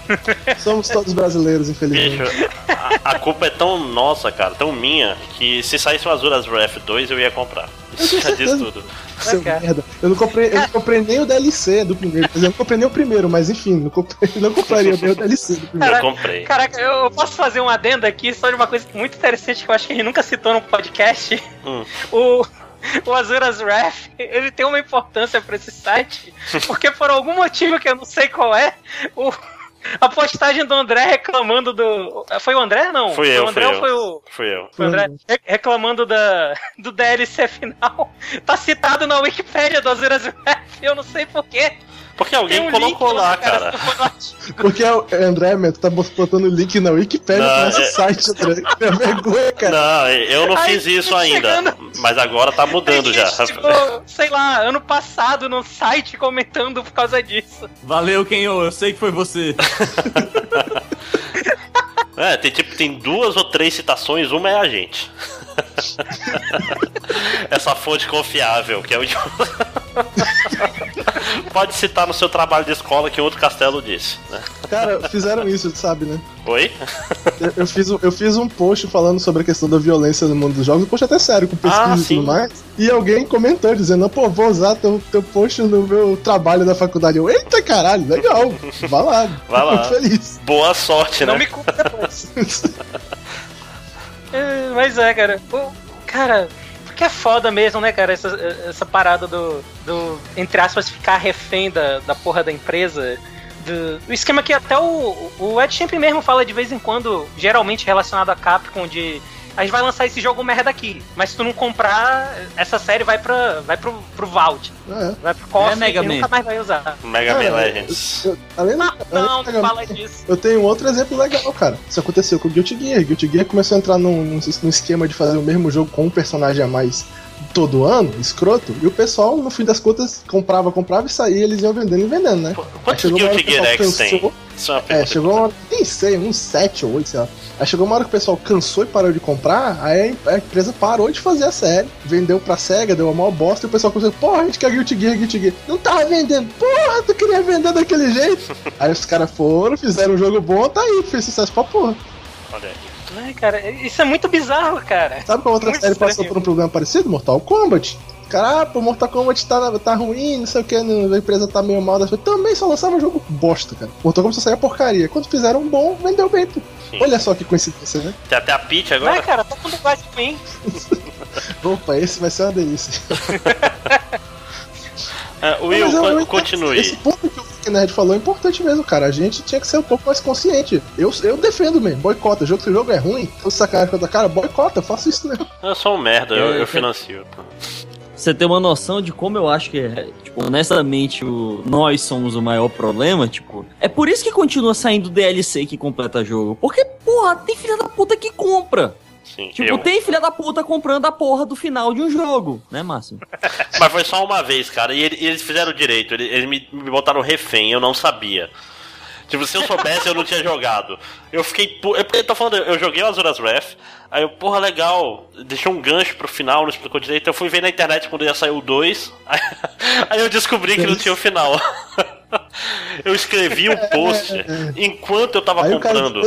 [LAUGHS] Somos todos brasileiros, infelizmente. Bicho, a, a culpa é tão nossa, cara, tão minha, que se saísse o Azuras Ref 2 eu ia comprar. Isso [LAUGHS] já diz tudo. Seu merda. Eu não, comprei, eu não comprei nem o DLC do primeiro. Eu não comprei nem o primeiro, mas enfim, não, comprei, não compraria nem o DLC do primeiro. Eu comprei. Caraca, eu posso fazer um adendo aqui só de uma coisa muito interessante que eu acho que a gente nunca citou no podcast. Hum. O, o Azuras Ref, ele tem uma importância pra esse site, [LAUGHS] porque por algum motivo que eu não sei qual é, o, [LAUGHS] a postagem do André reclamando do. Foi o André? Não? Fui foi eu, o André fui ou foi eu. o. Fui eu. Foi o André re- reclamando da, do DLC final. [LAUGHS] Tá citado na Wikipédia do Azuras Ref, eu não sei porquê. Porque alguém um colocou link lá, cara. artigo. Porque o André, meu, tu tá botando o link na Wikipedia Não, pro nosso é- site, André. É vergonha, cara. Não, eu não Ai, fiz isso tá ainda. chegando. Mas agora tá mudando A já. gente ficou, sei lá, ano passado no site comentando por causa disso. Valeu, Kenyo, eu sei que foi você. [LAUGHS] É, tem tipo, tem duas ou três citações, uma é a gente. [LAUGHS] Essa fonte confiável, que é o [LAUGHS] pode citar no seu trabalho de escola que outro castelo disse, né? Cara, fizeram isso, sabe, né? Oi? Eu, eu fiz, um- eu fiz um post falando sobre a questão da violência no mundo dos jogos, um post até sério, com pesquisa Ah, e tudo mais. E alguém comentou dizendo, pô, vou usar teu, teu post no meu trabalho da faculdade. Eu, eita caralho, legal. Vai lá. [LAUGHS] Vai lá. Feliz. Boa sorte, Não né? me culpa depois. [LAUGHS] É, mas é, cara. O, cara, porque é foda mesmo, né, cara? Essa, essa parada do, do, entre aspas, ficar refém da, da porra da empresa. Do, o esquema que até o, o Ed sempre mesmo fala de vez em quando, geralmente relacionado a Capcom, de. A gente vai lançar esse jogo merda aqui, mas se tu não comprar, essa série vai, pra, vai pro, pro Vault, É. vai pro cofre É Mega e Man. nunca mais vai usar. Mega Cara, Man Legends. eu- além, Não, além não, não fala disso. Eu tenho um outro exemplo legal, cara. Isso aconteceu com o Guilty Gear. Guilty Gear começou a entrar num, num esquema de fazer o mesmo jogo com um personagem a mais todo ano, escroto, e o pessoal, no fim das contas, comprava, comprava e saía, eles iam vendendo e vendendo, né? Quantos hora Guilty Gear X tem? cansou. É chegou uma hora, nem sei, uns 7 ou 8, sei lá. Aí chegou uma hora que o pessoal cansou e parou de comprar, aí a empresa parou de fazer a série, vendeu pra SEGA, deu uma maior bosta, e o pessoal começou, porra, a gente quer Guilty Gear, Guilty Gear. Não tava vendendo, porra, tu queria vender daquele jeito. [LAUGHS] aí os caras foram, fizeram um jogo bom, tá aí, fez sucesso pra porra. Olha aí. Ai, cara, isso é muito bizarro, cara. Sabe qual outra Muito série passou estranho. por um problema parecido? Mortal Kombat. Cara, ah, pô, Mortal Kombat tá, tá ruim, não sei o que, a empresa tá meio mal. das coisas. Também só lançava jogo bosta, cara. Mortal Kombat só saía porcaria. Quando fizeram um bom, vendeu bem. Sim. Olha só que coincidência, né? Tem até a Peach Não é, agora? cara, mundo gosta de mim. Opa, esse vai ser uma delícia. [LAUGHS] É, Não, Will, mas eu- con- eu- Esse continue. ponto que o Nerd falou é importante mesmo, cara. A gente tinha que ser um pouco mais consciente. Eu, eu defendo mesmo, boicota. Jogo se o jogo é ruim, tô sacanagem com a cara, boicota, eu faço isso mesmo. Eu sou um merda, eu, É, eu é. financio. Você ter uma noção de como eu acho que é, tipo, honestamente, o, nós somos o maior problema, tipo, é por isso que continua saindo DLC que completa jogo. Porque, porra, tem filha da puta que compra. Sim, Tipo, eu. tem filha da puta comprando a porra do final de um jogo, né, Máximo? [LAUGHS] Mas foi só uma vez, cara, e ele- eles fizeram direito, eles, eles me, me botaram refém, eu não sabia. Tipo, se eu soubesse, eu não tinha jogado. Eu fiquei. pu- Eu, eu tô falando, eu joguei o Azuras Wrath, aí eu, porra, legal, deixou um gancho pro final, não explicou direito. Eu fui ver na internet quando ia sair o 2, [LAUGHS] aí, aí eu descobri que não tinha o final. Eu escrevi um post enquanto eu tava Aí o, cara comprando.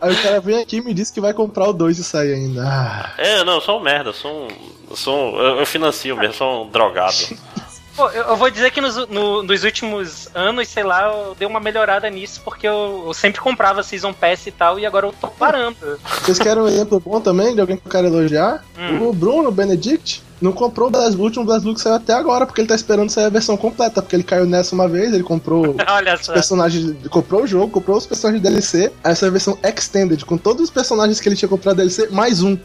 aí o cara vem aqui e me disse que vai comprar o 2 e sair ainda. Ah. É, não, eu sou um merda, eu sou um. Eu, sou um- eu, eu financio mesmo, sou um drogado. Pô, eu, eu vou dizer que nos, no- nos últimos anos, sei lá, eu dei uma melhorada nisso, porque eu, eu sempre comprava Season Pass e tal, e agora eu tô parando. Vocês querem um exemplo bom também de alguém que eu quero elogiar? Hum. O Bruno Benedict não comprou o Blaz- o último BlazBlue que saiu até agora, porque ele tá esperando sair a versão completa, porque ele caiu nessa uma vez, ele comprou [LAUGHS] Olha os só. personagens, comprou o jogo, comprou os personagens de DLC, aí essa é a versão Extended, com todos os personagens que ele tinha comprado DLC, mais um.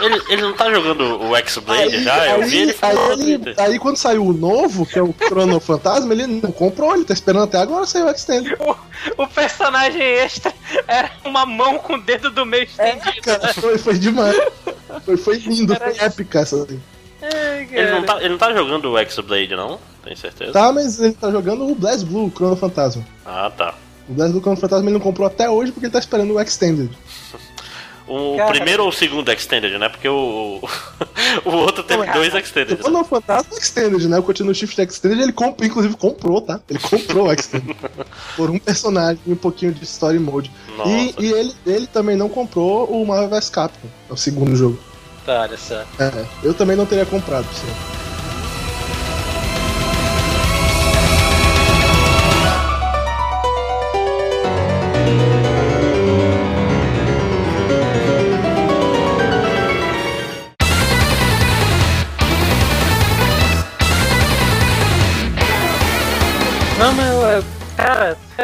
Ele, ele não tá jogando o X-Blade já? Eu vi ele aí, ele- aí quando saiu o novo, que é o Chrono Fantasma, ele não comprou, ele tá esperando até agora sair o Extended. O personagem extra era uma mão com o dedo do meio estendido. Cara, foi, foi demais. Foi, foi lindo, Era foi isso. épica essa. Ai, Ele não, tá, ele não tá jogando o X-Blade, não? Tem certeza? Tá, mas ele tá jogando o Blast Blue, Chrono Fantasma. Ah, tá. O Blast Blue Chrono Fantasma ele não comprou até hoje porque ele tá esperando o Extended. [LAUGHS] O Cara. primeiro ou o segundo Extended, né? Porque o, o [LAUGHS] outro teve dois O Extended. né? Chrono Fantasma Extended, né? O Continuo Shift Extended, ele comp inclusive comprou, tá? Ele comprou o Extended. [LAUGHS] por um personagem e um pouquinho de Story Mode. Nossa. E, e ele, ele também não comprou o Marvel vs Capcom, é o segundo jogo. Tá, olha só. É, eu também não teria comprado, sim.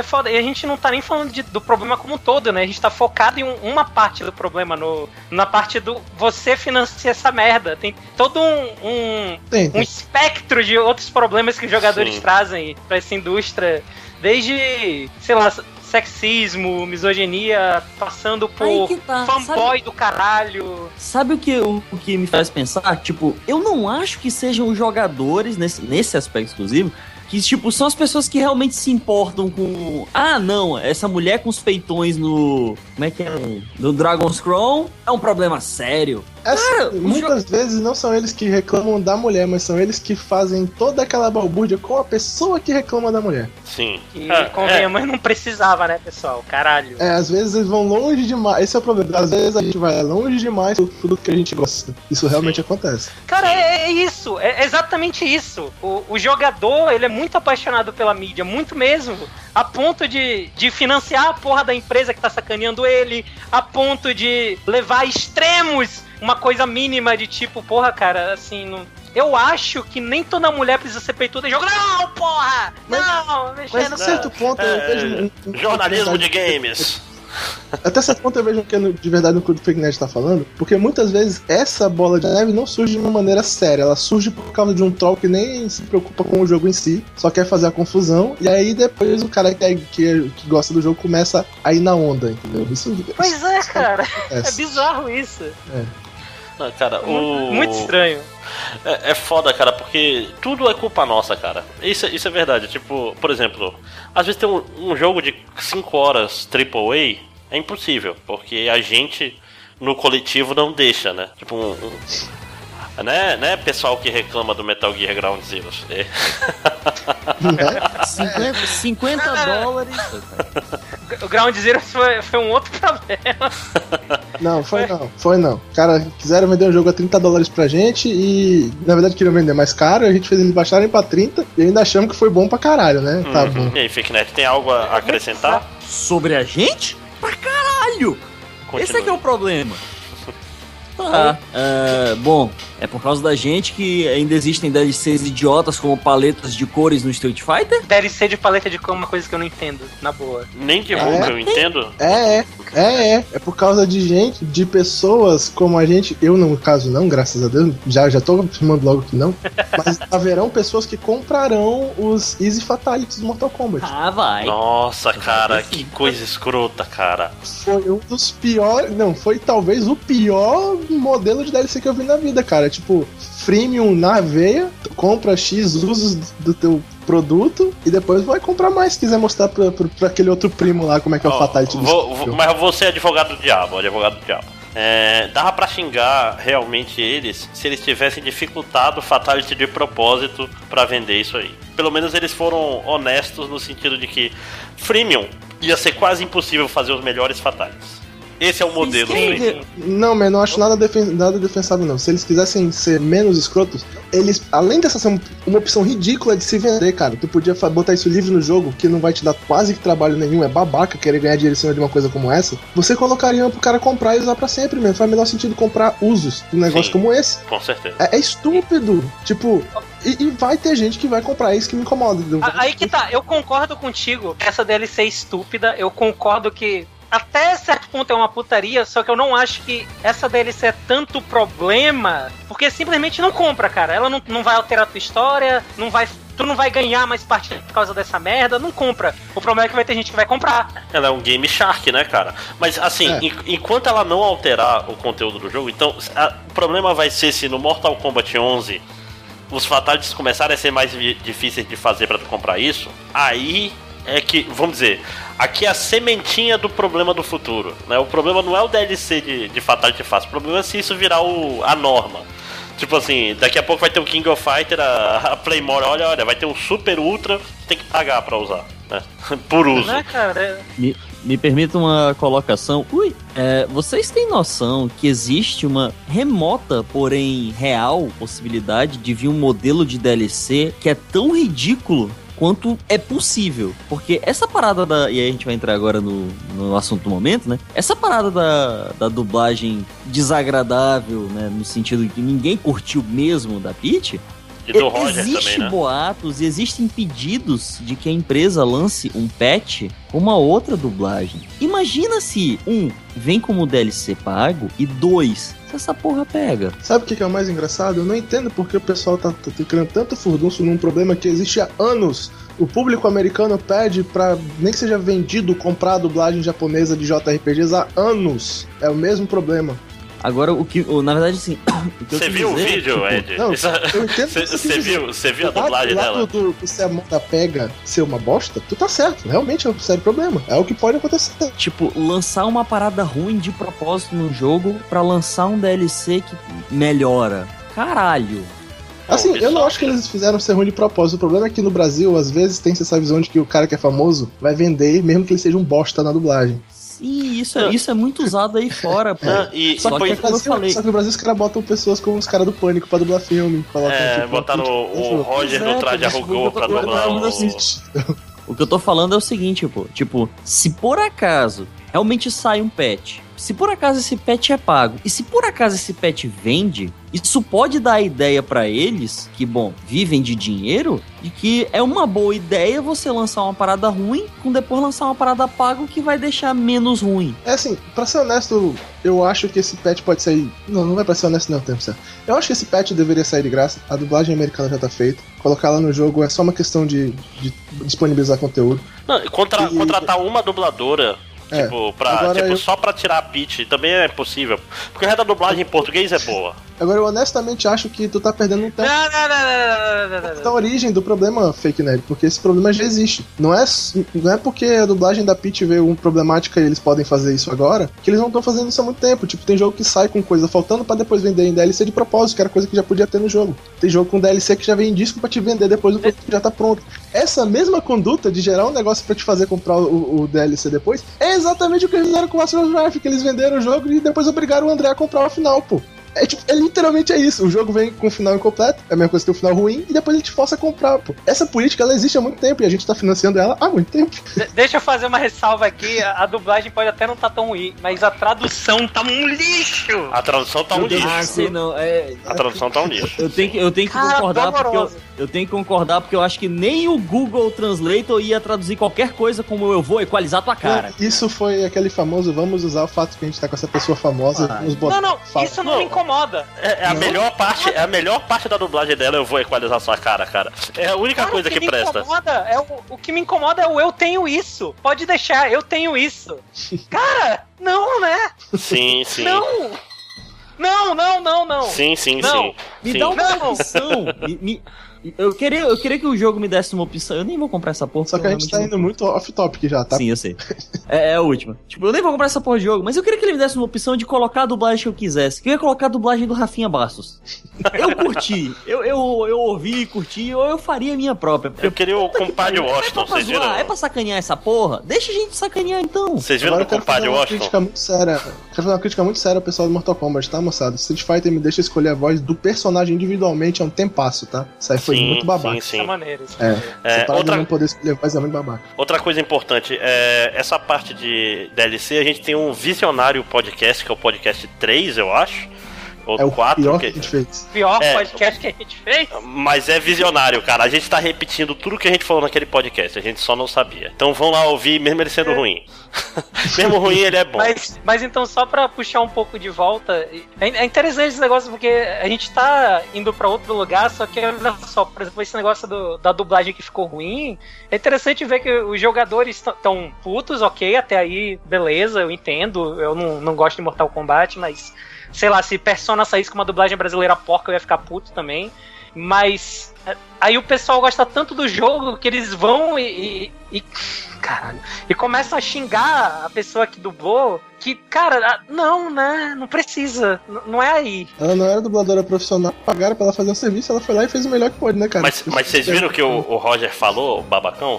É foda. E a gente não tá nem falando de- do problema como um todo, né? A gente tá focado em um- uma parte do problema, no, na parte do você financia essa merda. Tem todo um, um, Tem, um espectro de outros problemas que os jogadores Sim. trazem pra essa indústria. Desde, sei lá, sexismo, misoginia, passando por que tá, fanboy do caralho. Sabe o que, o, o que me faz pensar? Tipo, eu não acho que sejam os jogadores, nesse, nesse aspecto exclusivo, que, tipo, são as pessoas que realmente se importam com. Ah, não, essa mulher com os peitões no. Como é que é? No Dragon's Crown é um problema sério. Cara, muitas vezes não são eles que reclamam da mulher, mas são eles que fazem toda aquela balbúrdia com a pessoa que reclama da mulher. Sim. E É, convenhamos, não precisava, né, pessoal? Caralho. É, às vezes eles vão longe demais. Esse é o problema. Às vezes a gente vai longe demais por tudo que a gente gosta. Isso realmente acontece. Cara, é, é isso, é exatamente isso. O, o jogador, ele é muito apaixonado pela mídia, muito mesmo. A ponto de, de financiar a porra da empresa que tá sacaneando ele, a ponto de levar a extremos uma coisa mínima de tipo, porra, cara, assim, não. Eu acho que nem toda mulher precisa ser peituda e jogar. Não, porra! Não, Mas a certo ponto eu É, vejo. um- jornalismo de games. [LAUGHS] Até certo ponto eu vejo que é de verdade o Fake Nerd tá falando, porque muitas vezes essa bola de neve não surge de uma maneira séria, ela surge por causa de um troll que nem se preocupa com o jogo em si, só quer fazer a confusão, e aí depois o cara que, é- que, é- que gosta do jogo começa a ir na onda, entendeu? Isso, Pois é, cara. É acontece. bizarro isso. Não, cara, o... Muito estranho. É, é foda, cara, porque tudo é culpa nossa, cara. Isso, isso é verdade. Tipo, por exemplo, às vezes tem um, um jogo de 5 horas AAA, é impossível, porque a gente no coletivo não deixa, né? Tipo, um. um- né, né, pessoal que reclama do Metal Gear Ground Zeroes? É. né? 50, 50 dólares. O Ground Zero foi, foi um outro problema. Não, foi não, foi não. Cara, quiseram vender um jogo a 30 dólares pra gente e na verdade queriam vender mais caro, a gente fez eles baixarem pra 30 e ainda achamos que foi bom pra caralho, né? Tá Uhum. bom. E aí, Fakenet, tem algo a acrescentar? Sobre a gente? Pra caralho! Esse é que é o problema. Tá. é, bom, é por causa da gente que ainda existem DLCs idiotas como paletas de cores no Street Fighter? DLC de paleta de cor é uma coisa que eu não entendo, na boa. Nem de É? eu entendo. É, é, é, é. É por causa de gente, de pessoas como a gente. Eu, no caso, não, graças a Deus. Já, já tô afirmando logo que não. [LAUGHS] Mas haverão pessoas que comprarão os Easy Fatalities do Mortal Kombat. Ah, vai. Nossa, cara, que coisa escrota, cara. Foi um dos piores. Não, foi talvez o pior modelo de DLC que eu vi na vida, cara. Tipo, freemium na veia, tu compra X usos do teu produto e depois vai comprar mais se quiser mostrar pra, pra, pra aquele outro primo lá como é que é o Ó, Fatality vou- vou-. Mas você é advogado do diabo, advogado do diabo. É, dava pra xingar realmente eles se eles tivessem dificultado o Fatality de propósito pra vender isso aí. Pelo menos eles foram honestos no sentido de que freemium ia ser quase impossível fazer os melhores Fatalities. Esse é o modelo Sim. freemium. Não, mas não acho nada, defen nada defensável, não. Se eles quisessem ser menos escrotos, eles, além dessa ser um- uma opção ridícula de se vender, cara, tu podia botar isso livre no jogo, que não vai te dar quase que trabalho nenhum, é babaca querer ganhar dinheiro em cima de uma coisa como essa. Você colocaria pro cara comprar e usar pra sempre mesmo. Faz o menor sentido comprar usos de um negócio Sim. como esse. Com certeza. É, é estúpido. Tipo, e, e vai ter gente que vai comprar, é isso que me incomoda. Aí que tá, eu concordo contigo que essa DLC é estúpida, eu concordo que até certo ponto é uma putaria, só que eu não acho que essa DLC é tanto problema, porque simplesmente não compra, cara. Ela não, não vai alterar a tua história, não vai. Tu não vai ganhar mais partida por causa dessa merda, não compra. O problema é que vai ter gente que vai comprar. Ela é um Game Shark, né, cara? Mas assim, É. en- enquanto ela não alterar o conteúdo do jogo, então a- o problema vai ser se no Mortal Kombat 11 os fatalities começarem a ser mais difíceis de fazer pra tu comprar isso, aí é que, vamos dizer, aqui é a sementinha do problema do futuro, né? O problema não é o DLC de, de fatality fácil, o problema é se isso virar o, a norma. Tipo assim, daqui a pouco vai ter o King of Fighter, a, a Playmore, olha, olha, vai ter um Super Ultra, tem que pagar pra usar, né? [LAUGHS] Por uso. Né, cara? É- Me, me permita uma colocação. Ui, é, vocês têm noção que existe uma remota, porém real, possibilidade de vir um modelo de DLC que é tão ridículo quanto é possível. Porque essa parada da. E aí a gente vai entrar agora no, no assunto do momento, né? Essa parada da, da dublagem desagradável, né? No sentido de que ninguém curtiu mesmo da Peach. E do Roger Existe também, né? boatos e existem pedidos de que a empresa lance um patch com uma outra dublagem. Imagina se, um, vem como DLC pago e dois, se essa porra pega. Sabe o que que é o mais engraçado? Eu não entendo porque o pessoal tá, tá criando tanto furdunço num problema que existe há anos. O público americano pede pra nem que seja vendido comprar a dublagem japonesa de JRPGs há anos. É o mesmo problema. Agora, o que. o- na verdade, assim. [CLEARS THROAT] o que eu Você viu o dizer é, vídeo, tipo, Ed? não, Isso- eu entendo o que Você [LAUGHS] viu, você viu a O lado- dublagem o dela? do, do se a moda pega ser uma bosta, tu tá certo. Realmente é um sério problema. É o que pode acontecer. Tipo, lançar uma parada ruim de propósito no jogo pra lançar um DLC que melhora. Caralho. Assim, eu não acho que eles fizeram ser ruim de propósito. O problema é que no Brasil, às vezes, tem essa visão de que o cara que é famoso vai vender, mesmo que ele seja um bosta na dublagem. Sim, isso é, isso é muito usado aí fora, pô. Ah, e Só Só, que é no como eu Brasil, falei. só que no Brasil os caras botam pessoas como os caras do Pânico pra dublar filme. É, tipo, botaram o, o crítica- Roger no traje arrugou pra dublar o... O que eu tô falando é o seguinte, pô. Tipo, se por acaso realmente sai um patch, se por acaso esse patch é pago, e se por acaso esse patch vende, isso pode dar a ideia pra eles, que, bom, vivem de dinheiro, de que é uma boa ideia você lançar uma parada ruim, com depois lançar uma parada pago que vai deixar menos ruim. É assim, pra ser honesto, eu acho que esse patch pode sair. Não, não vai pra ser honesto, não, tempo certo. Eu acho que esse patch deveria sair de graça. A dublagem americana já tá feita. Colocar lá no jogo é só uma questão de, de disponibilizar conteúdo. Não, contra- E- contratar uma dubladora, É, tipo, pra, tipo eu- só pra tirar a pitch, também é possível. Porque o resto da dublagem em português é boa. Agora, eu honestamente acho que tu tá perdendo um tempo Não, não, não, não, não, não, não, não. da origem do problema, Fake Nerd, porque esse problema já existe. Não é, não é porque a dublagem da Peach veio uma problemática e eles podem fazer isso agora, que eles não estão fazendo isso há muito tempo. Tipo, tem jogo que sai com coisa faltando pra depois vender em DLC de propósito, que era coisa que já podia ter no jogo. Tem jogo com DLC que já vem em disco pra te vender depois do produto que já tá pronto. Essa mesma conduta de gerar um negócio pra te fazer comprar o, o DLC depois é exatamente o que eles fizeram com o Master of Drive, que eles venderam o jogo e depois obrigaram o André a comprar o final, pô. É, tipo, é literalmente é isso. O jogo vem com o final incompleto, é a mesma coisa que ter um final ruim, e depois ele te força a comprar, pô. Essa política, ela existe há muito tempo, e a gente tá financiando ela há muito tempo. [LAUGHS] De- Deixa eu fazer uma ressalva aqui. A, a dublagem pode até não estar tão ruim, mas a tradução tá um lixo. A tradução tá um lixo. Ah, sei não. É, A tradução tá um lixo. eu tenho que, eu tenho que Cara, concordar porque eu, eu tenho que concordar porque eu acho que nem o Google Translator ia traduzir qualquer coisa como eu vou equalizar tua cara. Isso foi aquele famoso, vamos usar o fato que a gente tá com essa pessoa famosa, Ah. Não, não, isso não me incomoda. É, é a Não? melhor parte, é a melhor parte da dublagem dela, eu vou equalizar sua cara, cara. É a única Cara, coisa que, me presta. Incomoda é o, o que me incomoda é o eu tenho isso. Pode deixar, eu tenho isso. [LAUGHS] Cara, não, né? Sim, sim. Não. Não, não, não, não. Sim, sim, Não. sim. Me sim. dá uma Não. opção. Me- me- eu, queria, eu queria que o jogo me desse uma opção. Eu nem vou comprar essa porra. Só que a gente tá indo muito off-topic já, tá? Sim, eu sei. É, é a última. Tipo, eu nem vou comprar essa porra de jogo, mas eu queria que ele me desse uma opção de colocar a dublagem que eu quisesse. Que eu ia colocar a dublagem do Rafinha Bastos. [LAUGHS] Eu curti. Eu, eu, eu ouvi e curti, ou eu faria a minha própria. Eu queria o que compadre pariu, Washington, é pra vocês zoar, viram? É pra sacanear essa porra? Deixa a gente sacanear então. Vocês viram fazer compadre uma Washington? crítica muito séria. Quero fazer uma crítica muito séria ao pessoal do Mortal Kombat, tá, moçada? Street Fighter me deixa escolher a voz do personagem individualmente, é um tempasso, tá? Isso Sim, muito babaca. sim, Tá sim. maneiro. É, É, essa parada outra- não poder escolher voz é muito babaca. Outra coisa importante, é, essa parte de DLC, a gente tem um visionário podcast, que é o podcast 3, eu acho. Ou É o 4, pior que- que a gente fez. Pior É. podcast que a gente fez. Mas é visionário, cara. A gente tá repetindo tudo que a gente falou naquele podcast, a gente só não sabia. Então vão lá ouvir, mesmo ele sendo ruim. [LAUGHS] mesmo ruim, ele é bom. Mas, mas então, só pra puxar um pouco de volta, é, é interessante esse negócio porque a gente tá indo pra outro lugar, só que olha só, por exemplo, esse negócio do- da dublagem que ficou ruim, é interessante ver que os jogadores estão putos, ok, até aí, beleza, eu entendo, eu não, não gosto de Mortal Kombat, mas sei lá, se Persona saísse com uma dublagem brasileira porca, eu ia ficar puto também. Mas é, aí o pessoal gosta tanto do jogo que eles vão e. e, e- caralho. E começam a xingar a pessoa que dublou. Que, cara, não, né? Não precisa. Não é aí. Ela não era dubladora profissional, pagaram pra ela fazer um serviço, ela foi lá e fez o melhor que pôde, né, cara? Mas, mas vocês viram o que o, o Roger falou, o babacão?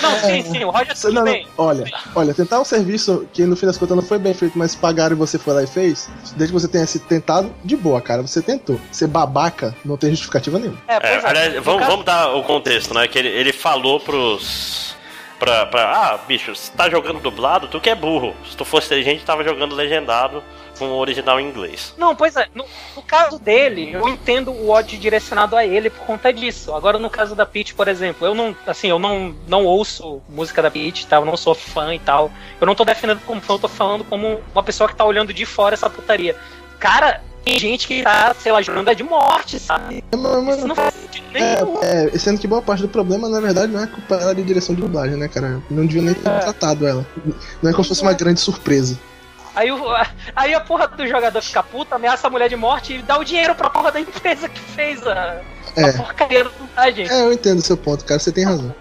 Não, [LAUGHS] sim, sim, o Roger tudo Não, não, bem. olha, olha, tentar um serviço que no fim das contas não foi bem feito, mas pagaram e você foi lá e fez, desde que você tenha se tentado, de boa, cara, você tentou. Ser babaca não tem justificativa nenhuma. É, É, pois é. Aliás, vamos, vamos dar o contexto, né? Que ele, ele falou pros. Pra, pra, ah, bicho, se tá jogando dublado, tu que é burro. Se tu fosse inteligente, tava jogando legendado com o original em inglês. Não, pois é. No, no caso dele, eu entendo o ódio direcionado a ele por conta disso. Agora, no caso da Peach, por exemplo, eu não, assim, eu não, não ouço música da Peach, tá? Eu não sou fã e tal. Eu não tô defendendo como fã, eu tô falando como uma pessoa que tá olhando de fora essa putaria. Cara, tem gente que tá, sei lá, jogando é de morte, sabe? É, mas- Isso não faz sentido nenhum. É, é, sendo que boa parte do problema, na verdade, não é culpa dela de direção de dublagem, né, cara? Não devia nem ter tratado ela. Não é como se fosse uma grande surpresa. Aí, o, [LAUGHS] aí a porra do jogador fica puta, ameaça a mulher de morte e dá o dinheiro pra porra da empresa que fez a, É. a porcaria da montagem. É, eu entendo o seu ponto, cara. Você tem razão.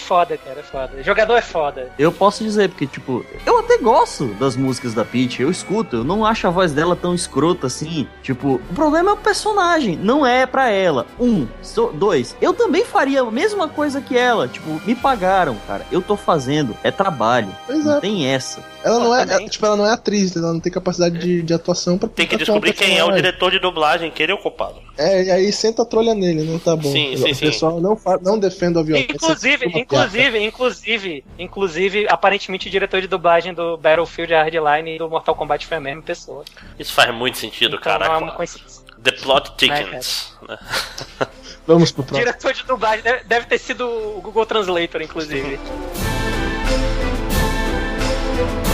Foda, cara, é foda. Jogador é foda. Eu posso dizer, porque, tipo, eu até gosto das músicas da Peach, eu escuto, eu não acho a voz dela tão escrota assim. Tipo, o problema é o personagem, não é pra ela. Um, so- dois, eu também faria a mesma coisa que ela. Tipo, me pagaram, cara, eu tô fazendo, é trabalho. Pois Não é. tem essa. Ela não é, é- tipo, ela não é atriz, ela não tem capacidade de, de atuação pra Tem que descobrir quem é o diretor de dublagem, que ele é o culpado. É, e aí senta a trolha nele, não tá bom. Sim, sim, o sim. pessoal não, não defenda a violência. Inclusive, Uma inclusive, inclusive, inclusive, aparentemente o diretor de dublagem do Battlefield Hardline e do Mortal Kombat foi a mesma pessoa. Isso faz muito sentido, Então cara. não é uma coincidência. The plot thickens. né? piada. [LAUGHS] Vamos pro próximo. Diretor de dublagem deve, deve ter sido o Google Translator, inclusive. [LAUGHS]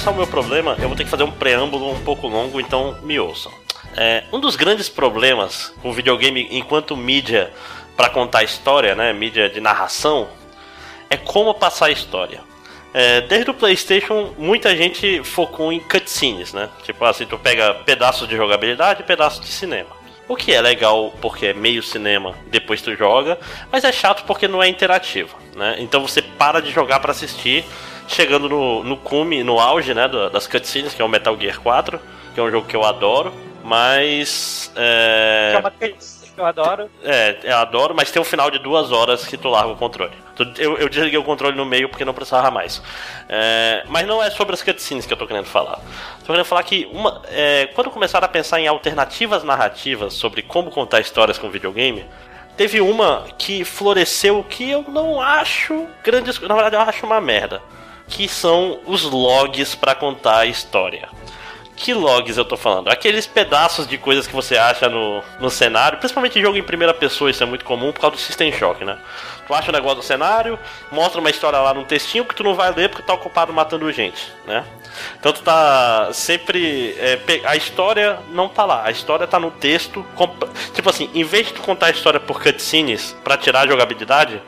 começar o meu problema, eu vou ter que fazer um preâmbulo um pouco longo, então me ouçam. É, um dos grandes problemas com o videogame enquanto mídia para contar história, né, mídia de narração, é como passar a história. É, desde o PlayStation, muita gente focou em cutscenes, né? Tipo assim, tu pega pedaços de jogabilidade e pedaços de cinema. O que é legal porque é meio cinema, depois tu joga, mas é chato porque não é interativo, né? Então você para de jogar para assistir, chegando no, no cume, no auge, né, da- das cutscenes, que é o Metal Gear 4, que é um jogo que eu adoro, mas é, é uma delícia, que eu adoro. é, eu adoro, mas tem um final de duas horas que tu larga o controle. Eu, eu desliguei o controle no meio porque não precisava mais. É, mas não é sobre as cutscenes que eu tô querendo falar. Tô querendo falar que uma, é, quando começaram a pensar em alternativas narrativas sobre como contar histórias com videogame, teve uma que floresceu que eu não acho grandes. Na verdade, eu acho uma merda. Que são os logs pra contar a história. Que logs eu tô falando? Aqueles pedaços de coisas que você acha no, no cenário, principalmente em jogo em primeira pessoa, isso é muito comum por causa do System Shock, né? Tu acha um negócio no cenário, mostra uma história lá num textinho que tu não vai ler porque tu tá ocupado matando gente, né? Então tu tá sempre. é, a história não tá lá, a história tá no texto. Tipo assim, em vez de tu contar a história por cutscenes pra tirar a jogabilidade,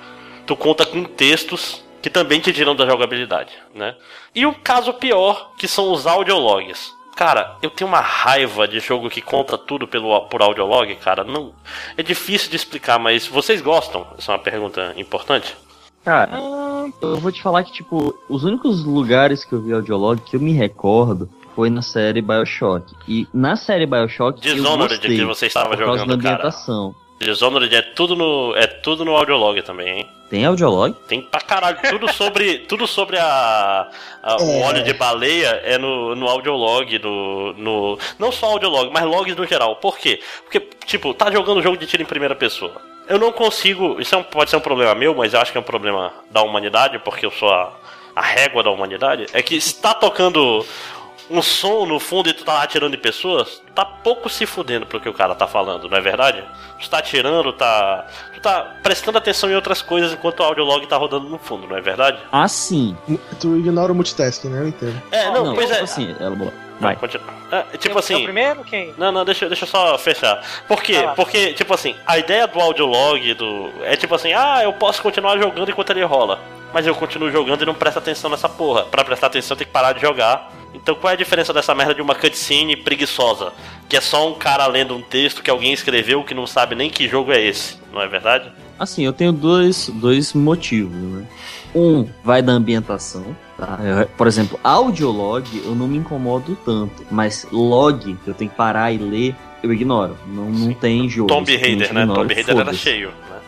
tu conta com textos que também te tiram da jogabilidade, né? E o caso pior, que são os audiologs. Cara, eu tenho uma raiva de jogo que conta tudo pelo, por audiolog, cara. Não, é difícil de explicar, mas vocês gostam? Essa é uma pergunta importante. Cara, eu vou te falar que, tipo, os únicos lugares que eu vi audiolog que eu me recordo foi na série Bioshock. E na série Bioshock eu Dishonored, gostei, que você estava por causa jogando, da cara. Dishonored é tudo no, é tudo no audiolog também, hein? Tem audiolog? Tem pra caralho, tudo sobre, [LAUGHS] tudo sobre a, a- o É. óleo de baleia é no, no audiolog, no, no. Não só audiolog, mas logs no geral. Por quê? Porque, tipo, tá jogando jogo de tiro em primeira pessoa. Eu não consigo. Isso é um- pode ser um problema meu, mas eu acho que é um problema da humanidade, porque eu sou a, a régua da humanidade. É que se tá tocando um som no fundo e tu tá atirando em pessoas, tu tá pouco se fudendo pro que o cara tá falando, não é verdade? Tu tá atirando, tá. Tu tá prestando atenção em outras coisas enquanto o audiolog tá rodando no fundo, não é verdade? Ah, sim. Tu ignora o multitasking, né? Eu entendo. É, não, pois é. Assim, ela Não, Vai. continua. É, tipo é assim. o primeiro? Quem? Não, não, deixa, deixa eu só fechar. Por quê? Lá. Porque, tipo assim, a ideia do audiolog do. É tipo assim, ah, eu posso continuar jogando enquanto ele rola. Mas eu continuo jogando e não presto atenção nessa porra. Pra prestar atenção tem que parar de jogar. Então qual é a diferença dessa merda de uma cutscene preguiçosa? Que é só um cara lendo um texto que alguém escreveu que não sabe nem que jogo é esse, não é verdade? Assim, eu tenho dois, dois motivos, né? Um vai da ambientação, tá? Eu- por exemplo, audiolog eu não me incomodo tanto, mas log, que eu tenho que parar e ler, eu ignoro. Não, não tem jogo. Tomb Raider, né? Tomb Raider era cheio, né?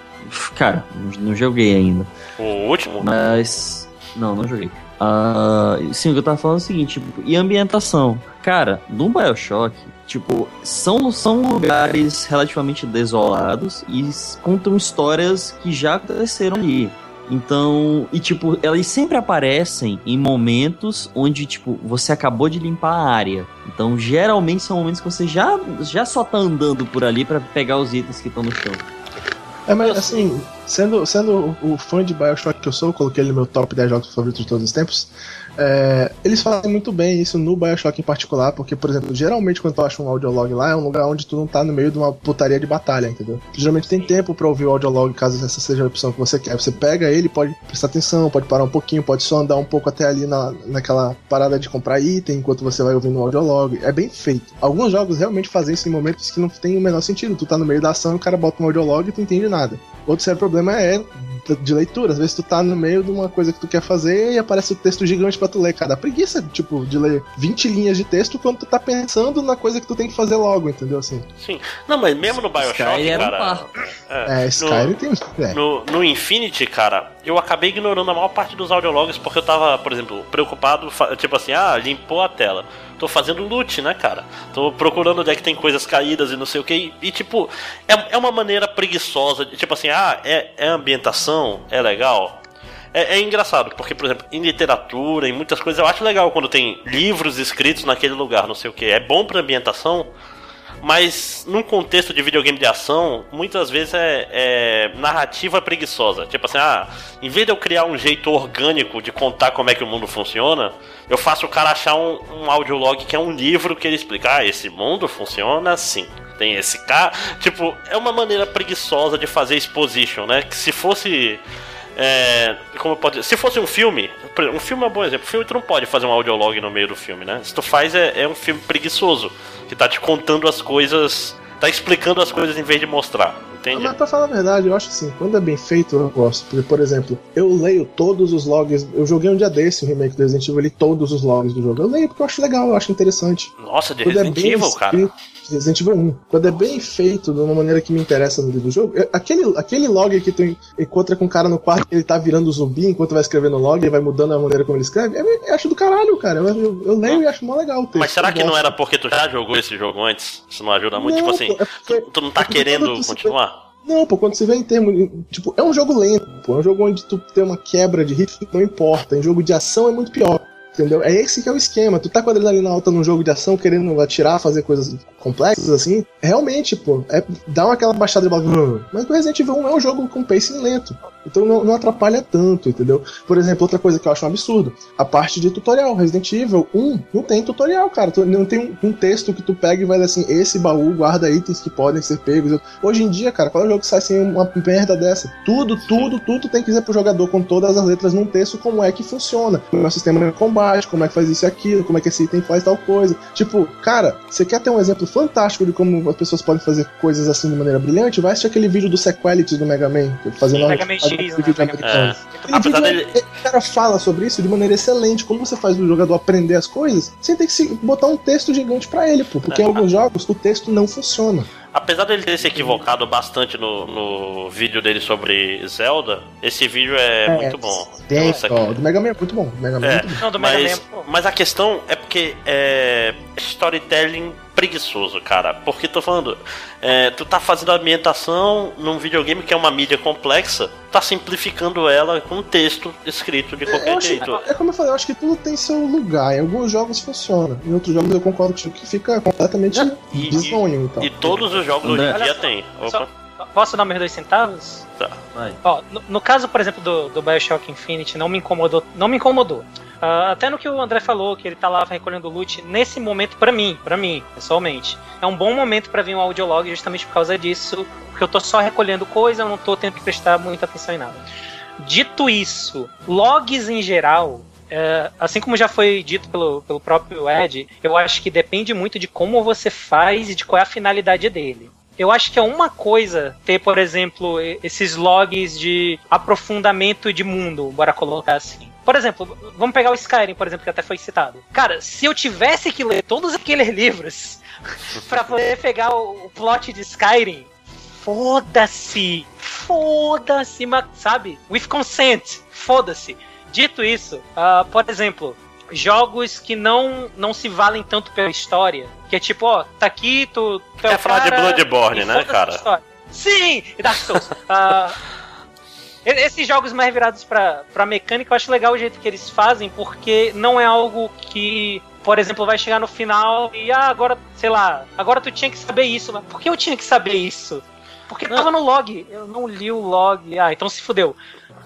Cara, não, não joguei ainda. O último? Mas. Não, não joguei. Ah, sim, o que eu tava falando é o seguinte, tipo, e ambientação? Cara, no Bioshock, tipo, são, são lugares relativamente desolados e contam histórias que já aconteceram ali. Então, e tipo, elas sempre aparecem em momentos onde, tipo, você acabou de limpar a área. Então, geralmente são momentos que você já, já só tá andando por ali pra pegar os itens que estão no chão. É, mas assim, Sendo, sendo o, o fã de Bioshock que eu sou, eu coloquei ele no meu top 10 jogos favoritos de todos os tempos. É, eles fazem muito bem isso no Bioshock em particular, porque, por exemplo, geralmente quando tu acha um audiolog lá, é um lugar onde tu não tá no meio de uma putaria de batalha, entendeu? Geralmente tem tempo para ouvir o audiolog, caso essa seja a opção que você quer. Você pega ele, pode prestar atenção, pode parar um pouquinho, pode só andar um pouco até ali na, naquela parada de comprar item enquanto você vai ouvindo o audiolog. É bem feito. Alguns jogos realmente fazem isso em momentos que não tem o menor sentido. Tu tá no meio da ação o cara bota um audiolog e tu entende nada. Outro sério problema é de leitura. Às vezes tu tá no meio de uma coisa que tu quer fazer e aparece o um texto gigante pra tu ler. Cara, preguiça, tipo, de ler 20 linhas de texto quando tu tá pensando na coisa que tu tem que fazer logo, entendeu? Assim. Sim. Não, mas mesmo no Bioshock, Sky cara. É, é Skyrim tem. É. No, no Infinity, cara, eu acabei ignorando a maior parte dos audiologs porque eu tava, por exemplo, preocupado, tipo assim, ah, limpou a tela tô fazendo loot, né, cara? Tô procurando onde é que tem coisas caídas e não sei o que. E, tipo, é, é uma maneira preguiçosa de, tipo assim, ah, é, é ambientação, é legal. É, é, engraçado, porque, por exemplo, em literatura, em muitas coisas, eu acho legal quando tem livros escritos naquele lugar, não sei o que. É bom pra ambientação, mas num contexto de videogame de ação, muitas vezes é, é, narrativa preguiçosa. Tipo assim, ah, em vez de eu criar um jeito orgânico de contar como é que o mundo funciona, eu faço o cara achar um, um audiolog que é um livro que ele explica, ah, esse mundo funciona assim. Tem esse cara. Tipo, é uma maneira preguiçosa de fazer exposition, né? Que se fosse. É, como pode Se fosse um filme, um filme é um bom exemplo. Um filme tu não pode fazer um audiolog no meio do filme, né? Se tu faz, é, é um filme preguiçoso que tá te contando as coisas, tá explicando as coisas em vez de mostrar. Entende? Mas pra falar a verdade, eu acho assim, quando é bem feito, eu gosto. Porque, por exemplo, eu leio todos os logs. Eu joguei um dia desse o remake do Resident Evil, eu li todos os logs do jogo. Eu leio porque eu acho legal, eu acho interessante. Nossa, de quando é Resident é Evil, cara. Resident Evil 1. Quando é bem feito, de uma maneira que me interessa no do jogo, aquele, aquele log que tu encontra com o cara no quarto ele tá virando zumbi enquanto vai escrevendo o log, ele vai mudando a maneira como ele escreve, eu, eu acho do caralho, cara. Eu, eu, eu leio e acho mó legal o texto. Mas será que não era porque tu já jogou esse jogo antes? Isso não ajuda muito? Tipo não, tipo assim, é porque, tu, tu, não tá é querendo continuar? Não, pô, quando você vê em termos. Tipo, é um jogo lento, pô. É um jogo onde tu tem uma quebra de ritmo, não importa. Em jogo de ação é muito pior. Entendeu? É esse que é o esquema. Tu tá com a adrenalina alta num jogo de ação, querendo atirar, fazer coisas complexas assim. Realmente, pô, é, dá uma aquela baixada de bola. Mas o Resident Evil 1 é um jogo com pacing lento. Então não, não, atrapalha tanto, entendeu? Por exemplo, outra coisa que eu acho um absurdo: a parte de tutorial. Resident Evil 1 não tem tutorial, cara. Não tem um, um, texto que tu pega e vai assim: esse baú guarda itens que podem ser pegos. Hoje em dia, cara, qual é o jogo que sai sem uma merda dessa? Tudo, tudo, tudo tem que dizer pro jogador com todas as letras num texto como é que funciona. Como é o sistema de combate, como é que faz isso e aquilo, como é que esse item faz tal coisa. Tipo, cara, você quer ter um exemplo fantástico de como as pessoas podem fazer coisas assim de maneira brilhante? Vai assistir aquele vídeo do Sequelities do Mega Man, fazendo Mega Man X, né? É. Apesar dele... O cara fala sobre isso de maneira excelente. Como você faz o jogador aprender as coisas, você tem que botar um texto gigante para ele, pô. Porque é. em alguns jogos o texto não funciona. Apesar dele ter se equivocado bastante no, no vídeo dele sobre Zelda, esse vídeo é, é muito bom. Tem, ó, do Mega Man é muito bom. Mega Man é, é muito bom. Não, do Mega mas, Man, é mas a questão é porque é, storytelling preguiçoso, cara. Porque tô falando, é, tu tá fazendo a ambientação num videogame que é uma mídia complexa, tá simplificando ela com texto escrito de qualquer jeito. É, é como eu falei, eu acho que tudo tem seu lugar. Em alguns jogos funciona, em outros jogos eu concordo com que fica completamente e, desonho. Então. E todos os jogos hoje em dia tem. Opa. Posso dar meus dois centavos? Tá. Ó, no, no, caso, por exemplo, do, do Bioshock Infinite, não me incomodou. Não me incomodou. Uh, até no que o André falou, que ele tá lá recolhendo loot, nesse momento, para mim, para mim, pessoalmente, é um bom momento para vir um audiolog justamente por causa disso, porque eu tô só recolhendo coisa, eu não tô tendo que prestar muita atenção em nada. Dito isso, logs em geral, é, assim como já foi dito pelo, pelo próprio Ed, eu acho que depende muito de como você faz e de qual é a finalidade dele. Eu acho que é uma coisa ter, por exemplo, esses logs de aprofundamento de mundo, bora colocar assim. Por exemplo, vamos pegar o Skyrim, por exemplo, que até foi citado. Cara, se eu tivesse que ler todos aqueles livros [LAUGHS] para poder pegar o, plot de Skyrim, foda-se! Foda-se, sabe? With consent, foda-se. Dito isso, uh, por exemplo, jogos que não, não se valem tanto pela história, que é tipo, ó, tá aqui, tu. tu Quer é falar de Bloodborne, né, cara? Sim! Dark Souls. uh, [LAUGHS] Esses jogos mais virados pra, pra mecânica, eu acho legal o jeito que eles fazem, porque não é algo que, por exemplo, vai chegar no final e, ah, agora, sei lá, agora tu tinha que saber isso. Mas por que eu tinha que saber isso? Porque tava no log. Eu não li o log. Ah, então se fudeu.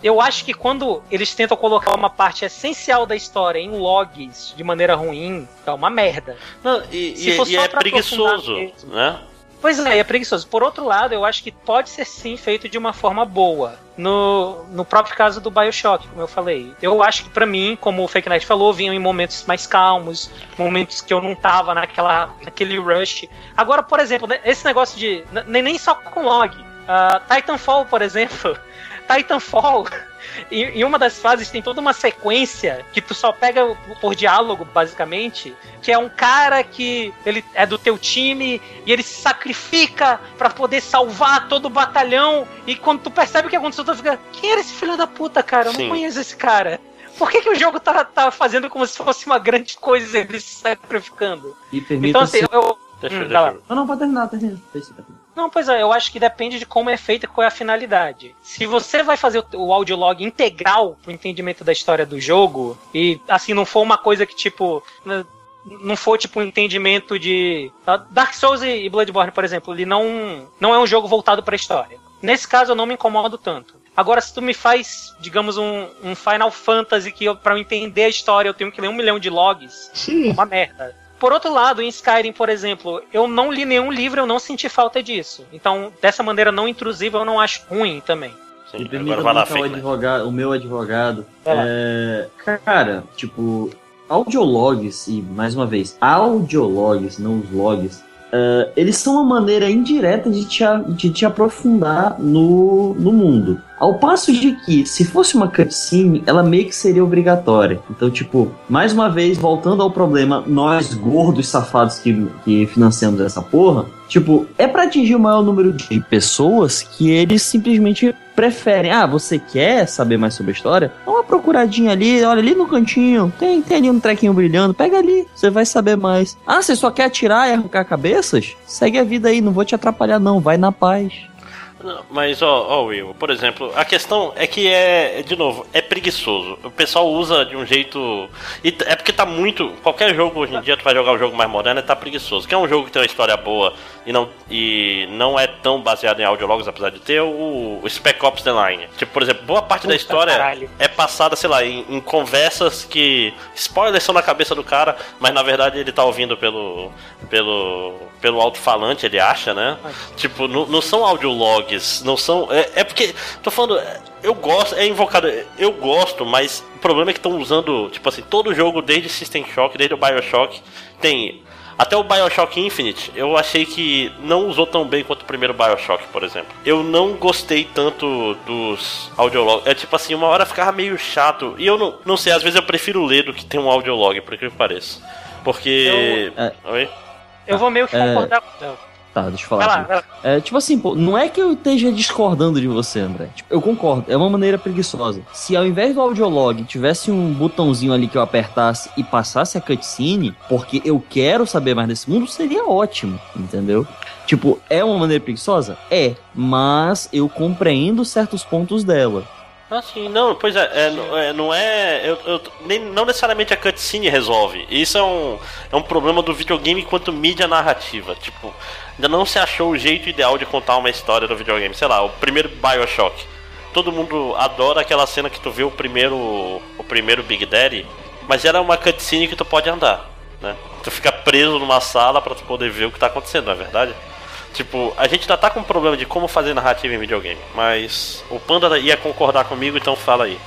Eu acho que quando eles tentam colocar uma parte essencial da história em logs de maneira ruim, é uma merda. Não, e, e, e é preguiçoso, né? Pois é, é preguiçoso. Por outro lado, eu acho que pode ser sim feito de uma forma boa. No, no próprio caso do Bioshock, como eu falei. Eu acho que para mim, como o Fake Knight falou, vinham em momentos mais calmos, momentos que eu não tava naquela, naquele rush. Agora, por exemplo, né, esse negócio de. Nem, nem só com log. Uh, Titanfall, por exemplo. [LAUGHS] Titanfall em, uma das fases tem toda uma sequência que tu só pega por diálogo, basicamente, que é um cara que ele é do teu time e ele se sacrifica para poder salvar todo o batalhão. E quando tu percebe o que aconteceu, tu fica: quem era esse filho da puta, cara? Eu Sim. não conheço esse cara. Por que, que o jogo tá, tá fazendo como se fosse uma grande coisa ele se sacrificando? então, assim, eu. Deixa, hum, deixa. Não, não, pode terminar, termina. Não, pois é, eu acho que depende de como é feita e qual é a finalidade. Se você vai fazer o audiolog integral pro entendimento da história do jogo, e assim, não for uma coisa que, tipo, não for tipo um entendimento de. Tá, Dark Souls e Bloodborne, por exemplo, ele não, não é um jogo voltado para a história. Nesse caso eu não me incomodo tanto. Agora, se tu me faz, digamos, um, um Final Fantasy que para eu entender a história eu tenho que ler um milhão de logs, Sim. é uma merda. Por outro lado, em Skyrim, por exemplo, eu não li nenhum livro, eu não senti falta disso. Então, dessa maneira não intrusiva, eu não acho ruim também. Sim, agora vai lá, o, advogado, o meu advogado. É, cara, tipo, audiologs, e mais uma vez, audiologs, não os logs, uh, eles são uma maneira indireta de te, de te aprofundar no, no mundo. Ao passo de que, se fosse uma cutscene, ela meio que seria obrigatória. Então, tipo, mais uma vez, voltando ao problema, nós gordos safados que, que financiamos essa porra, tipo, é para atingir o maior número de pessoas que eles simplesmente preferem. Ah, você quer saber mais sobre a história? Dá uma procuradinha ali, olha ali no cantinho, tem, tem ali um trequinho brilhando, pega ali, você vai saber mais. Ah, você só quer atirar e arrancar cabeças? Segue a vida aí, não vou te atrapalhar não, vai na paz. Mas, ó, ó, Will, por exemplo, a questão é que é, de novo, é preguiçoso. O pessoal usa de um jeito. E é porque tá muito. Qualquer jogo hoje em dia, tu vai jogar um jogo mais moderno, é tá preguiçoso. Que é um jogo que tem uma história boa e não, e não é tão baseado em audiologos, apesar de ter o, o Spec Ops The Line. Tipo, por exemplo, boa parte Puta da história caralho. é passada, sei lá, em, em conversas que. Spoilers são na cabeça do cara, mas na verdade ele tá ouvindo pelo. pelo. pelo alto-falante, ele acha, né? Ai. Tipo, não, não são audiologs não são. É, é porque. Tô falando. Eu gosto, é invocado. Eu gosto, mas o problema é que estão usando, tipo assim, todo jogo, desde System Shock, desde o Bioshock, tem. Até o Bioshock Infinite, eu achei que não usou tão bem quanto o primeiro Bioshock, por exemplo. Eu não gostei tanto dos audiologs. É tipo assim, uma hora ficava meio chato. E eu não, não sei, às vezes eu prefiro ler do que ter um audiolog, por que pareça. Porque. Eu, é, Oi? Eu vou meio que é. concordar com Tá, deixa eu falar. Vai lá, vai lá. É, tipo assim, pô, não é que eu esteja discordando de você, André. Tipo, eu concordo, é uma maneira preguiçosa. Se ao invés do audiolog tivesse um botãozinho ali que eu apertasse e passasse a cutscene, porque eu quero saber mais desse mundo, seria ótimo, entendeu? Tipo, é uma maneira preguiçosa? É, mas eu compreendo certos pontos dela. Ah, sim, não, pois é, é, é não é. Eu, eu, nem, não necessariamente a cutscene resolve. Isso é um, é um problema do videogame enquanto mídia narrativa. Tipo, ainda não se achou o jeito ideal de contar uma história do videogame. Sei lá, o primeiro Bioshock. Todo mundo adora aquela cena que tu vê o primeiro. o primeiro Big Daddy, mas era uma cutscene que tu pode andar, né? Tu fica preso numa sala para tu poder ver o que tá acontecendo, não é verdade? Tipo, a gente ainda tá com um problema de como fazer narrativa em videogame, mas o Panda ia concordar comigo, então fala aí.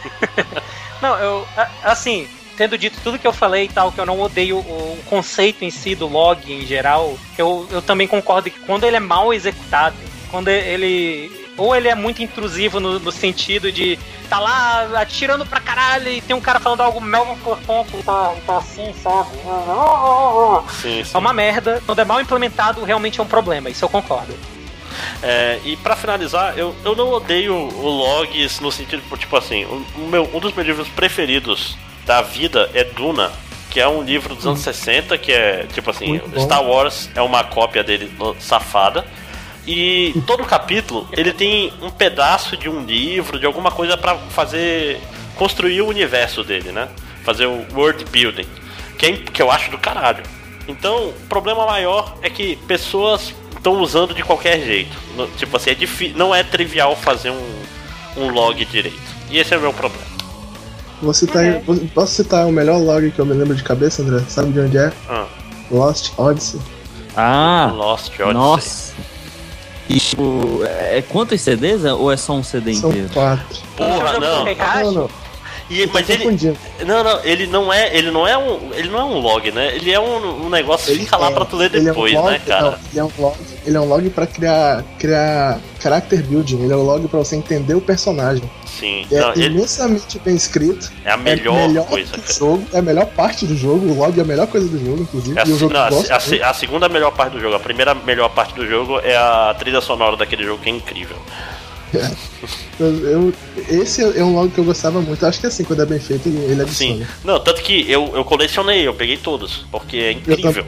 [LAUGHS] não, eu. Assim, tendo dito tudo que eu falei e tal, que eu não odeio o conceito em si do log em geral, eu, eu também concordo que quando ele é mal executado, quando ele ou ele é muito intrusivo no, no, sentido de tá lá atirando pra caralho e tem um cara falando algo mega importante e tá, tá assim, sabe? Sim, sim. É uma merda. Quando é mal implementado, realmente é um problema. Isso eu concordo. É, e para finalizar, eu, eu não odeio o Logs no sentido, tipo assim, o meu, um dos meus livros preferidos da vida é Duna, que é um livro dos anos 60, que é tipo assim, Star Wars é uma cópia dele safada. E todo capítulo ele tem um pedaço de um livro, de alguma coisa para fazer construir o universo dele, né? Fazer o world building, que, é, que eu acho do caralho. Então, o problema maior é que pessoas estão usando de qualquer jeito. No- tipo assim, é não é trivial fazer um, um log direito. E esse é o meu problema. Vou citar, É. vou- posso citar o melhor log que eu me lembro de cabeça, André? Sabe de onde é? Ah, Lost Odyssey. Ah, Lost Odyssey. nossa. E, tipo, é quantos CDs é- ou é só um CD São inteiro? quatro. Porra, não. Não, não. E, mas ele, não, não, ele não é, ele não é um, ele não é um log, né? Ele é um, um negócio que Ele fica lá é- pra tu ler ele é um depois, log- né, cara? não, ele é um log, ele é um log pra criar, criar character building. Ele é um log pra você entender o personagem. Sim. É Não, ele imensamente bem escrito. é a melhor, é melhor coisa, que o cara. jogo, é a melhor parte do jogo. O log é a melhor coisa do jogo, inclusive. É a, jogo não, a, a a segunda melhor parte do jogo. A primeira melhor parte do jogo é a trilha sonora daquele jogo que é incrível. Eu, esse é um log que eu gostava muito. Acho que assim, quando é bem feito, ele, ele Sim. Não, tanto que eu, eu colecionei, eu peguei todos, porque é incrível.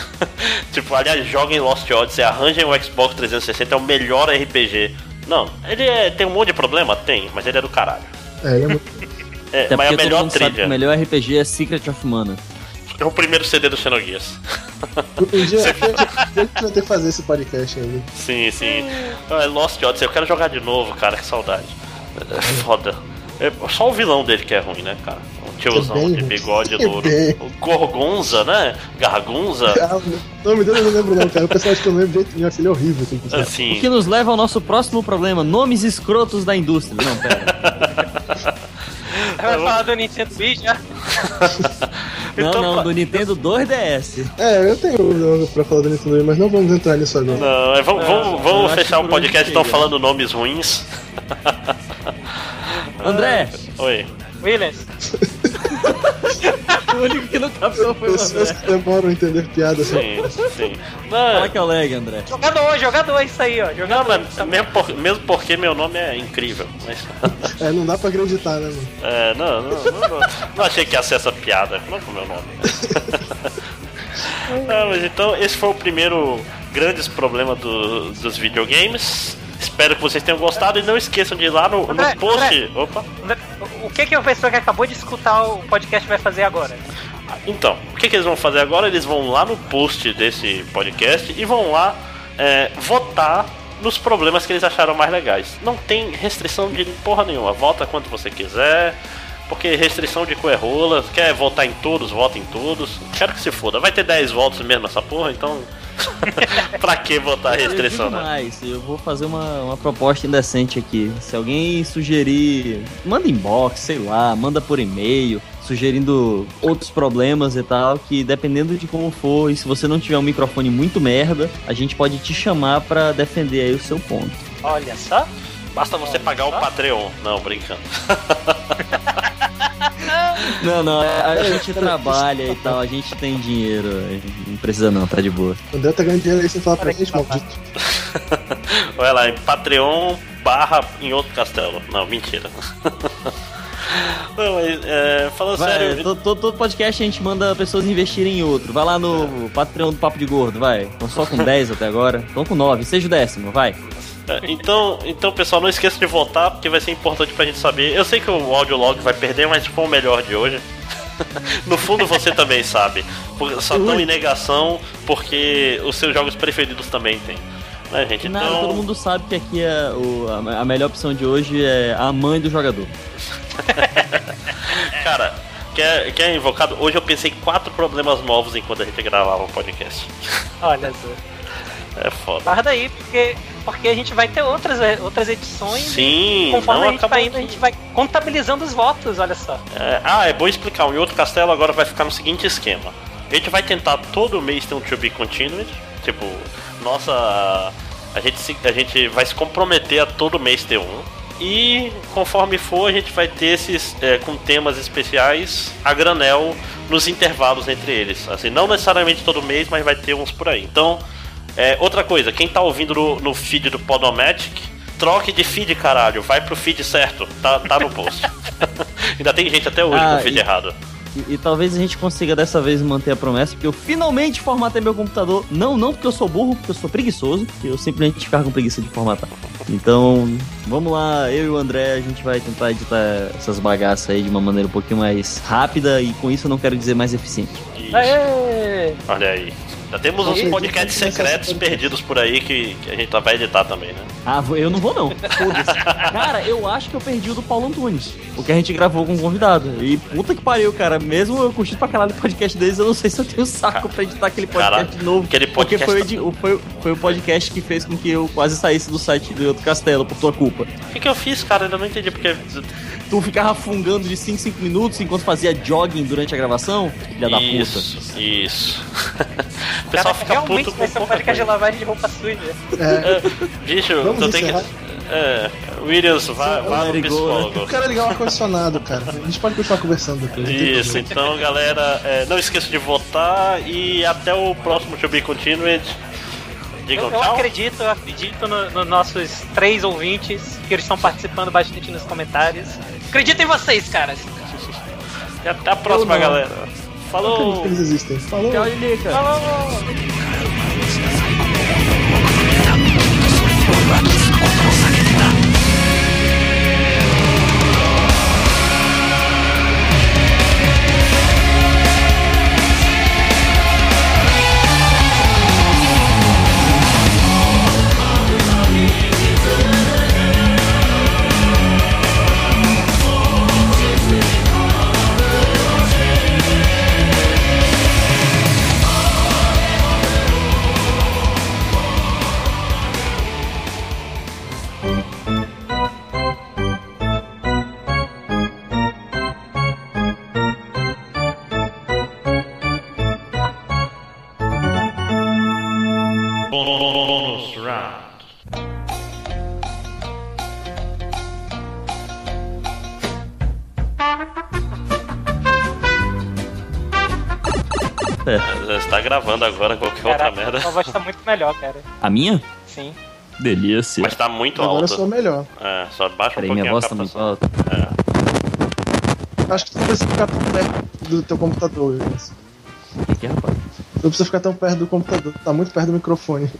[LAUGHS] tipo, aliás, joguem Lost Odyssey, arranjem o Xbox 360, é o melhor RPG. Não, ele é- tem um monte de problema? Tem, mas ele é do caralho. É, ele é muito... [LAUGHS] É, Até mas é a melhor trilha. o melhor RPG é Secret of Mana. É o primeiro CD do Xenogears. Um [LAUGHS] dia, ter que fazer esse podcast ainda. Sim, sim. Ah, Lost Odyssey, eu quero jogar de novo, cara, que saudade. É foda. É só o vilão dele que é ruim, né, cara? O tiozão É bem de ruim. bigode É louro. bem. O Gorgonza, né? Gargunza. Ah, o nome dele eu não lembro não, cara. O personagem que eu lembro, gente, nossa, ele é horrível. Assim, que Assim. O que nos leva ao nosso próximo problema: nomes escrotos da indústria. Não, pera. Vai falar do Nintendo Wii já? [LAUGHS] Não, Então, não, do Nintendo 2DS. É, eu tenho um pra falar do Nintendo mas não vamos entrar nisso agora. Não, é, vamos, vamos, vamos fechar o podcast chega. falando nomes ruins. André, Oi. Williams. [LAUGHS] [LAUGHS] o único que não captou foi o Pessoas André. que demoram a entender piada. assim. Sim, sim. Fala Não, que é o leg, André. Jogador, jogador, isso aí, ó. não Jogador. mas mesmo, por- mesmo porque meu nome é incrível. Mas, [LAUGHS] É, não dá pra acreditar, né, mano? é, não, não, não, não, não achei que ia ser essa piada. Não com o meu nome. [LAUGHS] Não, mas então esse foi o primeiro grandes problema do- dos videogames. Espero que vocês tenham gostado e não esqueçam de ir lá no, no André, post. André. Opa! O que que a pessoa que acabou de escutar o podcast vai fazer agora? Então, o que, que eles vão fazer agora? Eles vão lá no post desse podcast e vão lá é, votar nos problemas que eles acharam mais legais. Não tem restrição de porra nenhuma. Vota quanto você quiser. Porque restrição de cu é rola. Quer votar em todos, vota em todos. Quero que se foda. Vai ter 10 votos mesmo essa porra, então. [LAUGHS] pra que votar Eu restrição, digo né? mais, eu vou fazer uma, uma proposta indecente aqui. Se alguém sugerir, manda inbox, sei lá, manda por e-mail, sugerindo outros problemas e tal, que dependendo de como for, e se você não tiver um microfone muito merda, a gente pode te chamar pra defender aí o seu ponto. Olha só. Basta você pagar o Patreon. Não, brincando. [LAUGHS] [LAUGHS] Não, não, a, a gente trabalha e tal, a gente tem dinheiro, não precisa não, tá de boa. O André tá ganhando dinheiro aí sem falar pra gente, maldito. [LAUGHS] Vai lá em Patreon barra em outro castelo. Não, mentira. [LAUGHS] Não, mas é, falando Vai, sério. todo, todo- todo podcast a gente manda pessoas investirem em outro. Vai lá no Patreon do Papo de Gordo, vai. Estão só com 10 até agora. Estão com 9, seja o décimo, vai. É, Então, então, pessoal, não esqueça de votar, porque vai ser importante pra gente saber. Eu sei que o audiolog vai perder, mas foi o melhor de hoje. [LAUGHS] no fundo você também sabe. Só estão em negação porque os seus jogos preferidos também tem. Né, gente? Nada, Então, todo mundo sabe que aqui é o- a, a melhor opção de hoje é a mãe do jogador. [LAUGHS] cara, quer, quer invocado? Hoje eu pensei em quatro problemas novos enquanto a gente gravava o podcast. Olha só. É foda. Guarda aí, porque, porque a gente vai ter outras, outras edições. Sim, Conforme a gente vai indo, a gente vai contabilizando os votos, olha só. É, ah, é bom explicar. O Outro Castelo agora vai ficar no seguinte esquema. A gente vai tentar todo mês ter um To Be Continued. Tipo, nossa... A gente, se- a gente vai se comprometer a todo mês ter um. E conforme for, a gente vai ter esses é, com temas especiais a granel nos intervalos entre eles. Assim, não necessariamente todo mês, mas vai ter uns por aí. Então, é, outra coisa, quem tá ouvindo no, no feed do Podomatic, troque de feed, caralho. Vai pro feed certo. Tá, tá no post. [LAUGHS] Ainda tem gente até hoje Ah, com o feed e- errado. E, e talvez a gente consiga dessa vez manter a promessa, porque eu finalmente formatei meu computador. Não, não porque eu sou burro, porque eu sou preguiçoso, eu simplesmente ficava com preguiça de formatar. Então, vamos lá, eu e o André, a gente vai tentar editar essas bagaças aí de uma maneira um pouquinho mais rápida, e com isso eu não quero dizer mais eficiente. Isso. Aê! Olha aí. Já temos uns podcasts secretos perdidos por aí que, que a gente tá- vai editar também, né? Ah, eu não vou não. [LAUGHS] Foda-se. cara, eu acho que eu perdi o do Paulo Antunes. O que a gente gravou com o convidado. E puta que pariu, cara. Mesmo eu curtindo pra caralho o podcast deles, eu não sei se eu tenho saco pra editar aquele podcast Cara, de novo. aquele Porque podcast foi, o tá- foi, foi o podcast que fez com que eu quase saísse do site do outro castelo por tua culpa. O que, que eu fiz, cara? Ainda não entendi porque. Tu ficava fungando de 5 em 5 minutos enquanto fazia jogging durante a gravação? Filha da puta. Isso, isso. [LAUGHS] o Cara, pessoal fica realmente puto com vai ser um podcast de lavagem de roupa suja. É, Bicho, Vamos tu tem que. É, Williams, vá, vá no psicólogo. eu quero ligar o ar-condicionado, cara. A gente pode continuar conversando depois. Isso, então galera, é, não esqueça de votar e até o próximo To Be Continued. Digam Eu, eu acredito, eu acredito nos no nossos três ouvintes que eles estão participando bastante nos comentários. Acredito em vocês, caras. E até a próxima, Eu galera. Eu acredito Falou! que eles existem. Falou! Tchau. Falou! Gravando agora qualquer Caraca, outra merda. a voz tá muito melhor, cara. A minha? Sim. Delícia. Mas tá muito Agora eu alto. sou melhor. É, só baixa um Peraí, pouquinho minha a voz tá muito captação. alta. Acho que tu precisa ficar tão perto do teu computador, Williams. O que que é, rapaz? Não precisa ficar tão perto do computador, tá muito perto do microfone.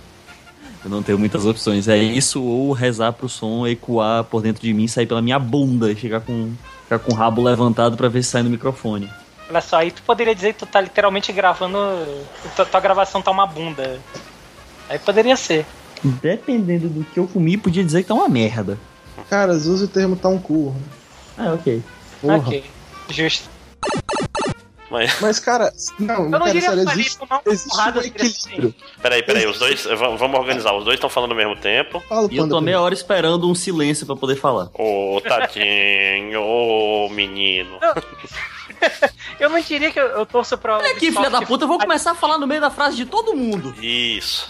Eu não tenho muitas opções. É isso ou rezar pro som ecoar por dentro de mim, sair pela minha bunda e chegar com, ficar com o rabo levantado pra ver se sai no microfone. Olha só, aí tu poderia dizer que tu tá literalmente gravando. Tua, tua gravação tá uma bunda. Aí poderia ser. Dependendo do que eu comi, podia dizer que tá uma merda. Cara, usa o termo tá um cu. Ah, ok. Porra. Ok. Justo. Mas, Mas, cara, não, Eu não cara, diria sério, existe, tomar uma existe um de equilíbrio. peraí, peraí, os dois. Vamos organizar. Os dois estão falando ao mesmo tempo. Fala o E eu tô meia hora esperando um silêncio pra poder falar. Ô, tadinho, ô, menino. [LAUGHS] [LAUGHS] Eu não diria que eu, eu torço pra. É aqui, filha da puta, eu vou começar a falar no meio da frase de todo mundo. Isso.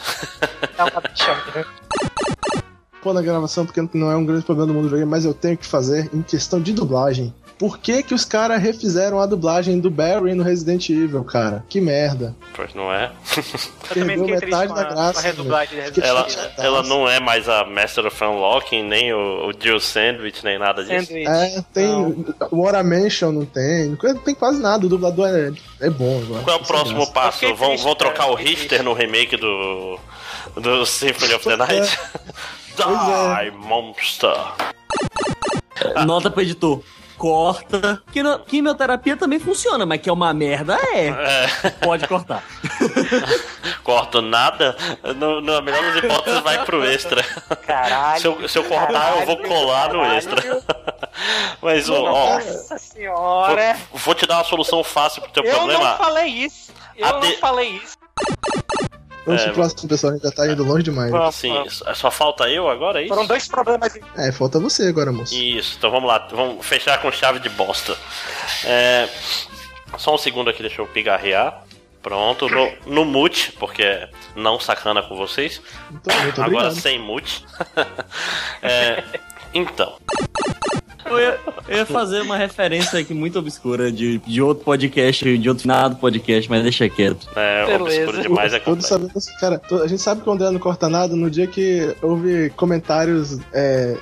Bichão, entendeu? Pô, na gravação, porque não é um grande problema do mundo do videogame, mas eu tenho que fazer em questão de dublagem. Por que que os caras refizeram a dublagem do Barry no Resident Evil, cara? Que merda. Pois não é. Eu também Perdeu fiquei triste metade da a, graça, a redublagem de Fiquei Resident Ela, Evil. ela não é mais a Master of Unlocking, nem o, o Jill Sandwich, nem nada disso. Sandwich. É, tem. O Hora Mansion não tem. Não tem quase nada. O dublador é, é bom agora. Qual é o Sem próximo graça. passo? Vão, vão trocar cara, o Richter no remake do, do Symphony of the é. Night? É. Die, monster! Nota pro editor. Corta. Quimio- Quimioterapia também funciona, mas que é uma merda, é. É, Pode cortar. [LAUGHS] corto nada, no, na melhor das hipóteses vai pro extra. Caralho. Se eu, se eu cortar, eu vou colar no Caralho. extra. [LAUGHS] Mas, ó, ó, Nossa senhora. vou, vou te dar uma solução fácil pro teu Eu problema. não falei isso. Eu A não de- falei isso. Vamos É, pro próximo, pessoal. A gente já tá indo longe demais. Sim, só falta eu agora, é isso? Foram dois problemas. É, falta você agora, moço. Isso, então vamos lá, vamos fechar com chave de bosta. É, só um segundo aqui, deixa eu pigarrear. Pronto, no, no mute, porque é não sacana com vocês. Então, muito Agora obrigado. sem mute. [LAUGHS] É, então, Eu ia, eu ia fazer uma referência aqui muito obscura de, de outro podcast, de outro finado podcast, mas deixa quieto. é, Beleza. obscuro demais é Todos sabemos, cara, a gente sabe que o André não corta nada no dia que houve comentários é,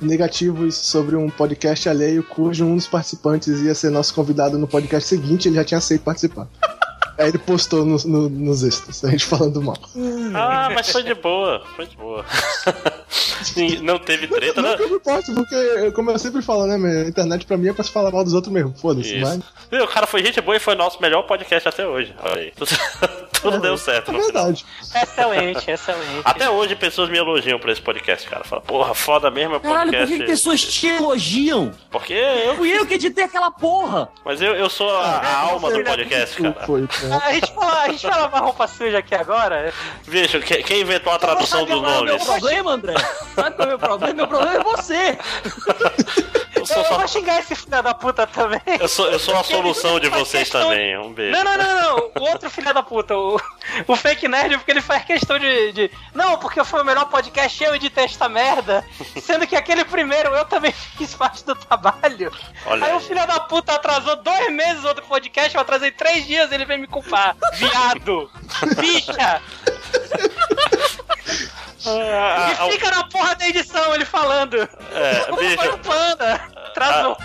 negativos sobre um podcast alheio cujo um dos participantes ia ser nosso convidado no podcast seguinte, ele já tinha aceito participar. [LAUGHS] Aí ele postou no- no- nos extras, a gente falando mal. Ah, mas foi de boa, foi de boa. [LAUGHS] Não teve treta, não, né? Não importa, porque, como eu sempre falo, né, minha internet pra mim é pra se falar mal dos outros mesmo. Foda-se, mas. O cara foi gente boa e foi nosso melhor podcast até hoje. Olha aí. [LAUGHS] Tudo deu certo É final. verdade. Excelente, excelente. Até hoje pessoas me elogiam por esse podcast, cara. Fala, porra, foda mesmo é Caralho, por podcast. que, pessoas te elogiam? Porque eu. Fui eu que editei aquela porra! Mas eu, eu sou a, a alma do podcast, Tu cara. Foi, né? A gente fala, a gente fala uma roupa suja aqui agora. Veja, que- quem inventou a tradução dos qual é o meu nomes? problema, André? Sabe qual é o meu problema? Meu problema é você! Eu sou, eu só- vou xingar esse filho da puta também. eu sou, eu sou a solução de vocês questão- também. Um beijo. Não, não, não, não. O outro filho da puta, o, o fake nerd, porque ele faz questão de, de. Não, porque foi o melhor podcast, eu editei esta merda. Sendo que aquele primeiro eu também [LAUGHS] fiz parte do trabalho. Olha aí aí. o filho da puta atrasou dois meses outro podcast, eu atrasei três dias ele vem me culpar. Viado! Bicha! Ah, ah, E fica na porra da edição ele falando. É, [LAUGHS] O bicho. Panda atrasou.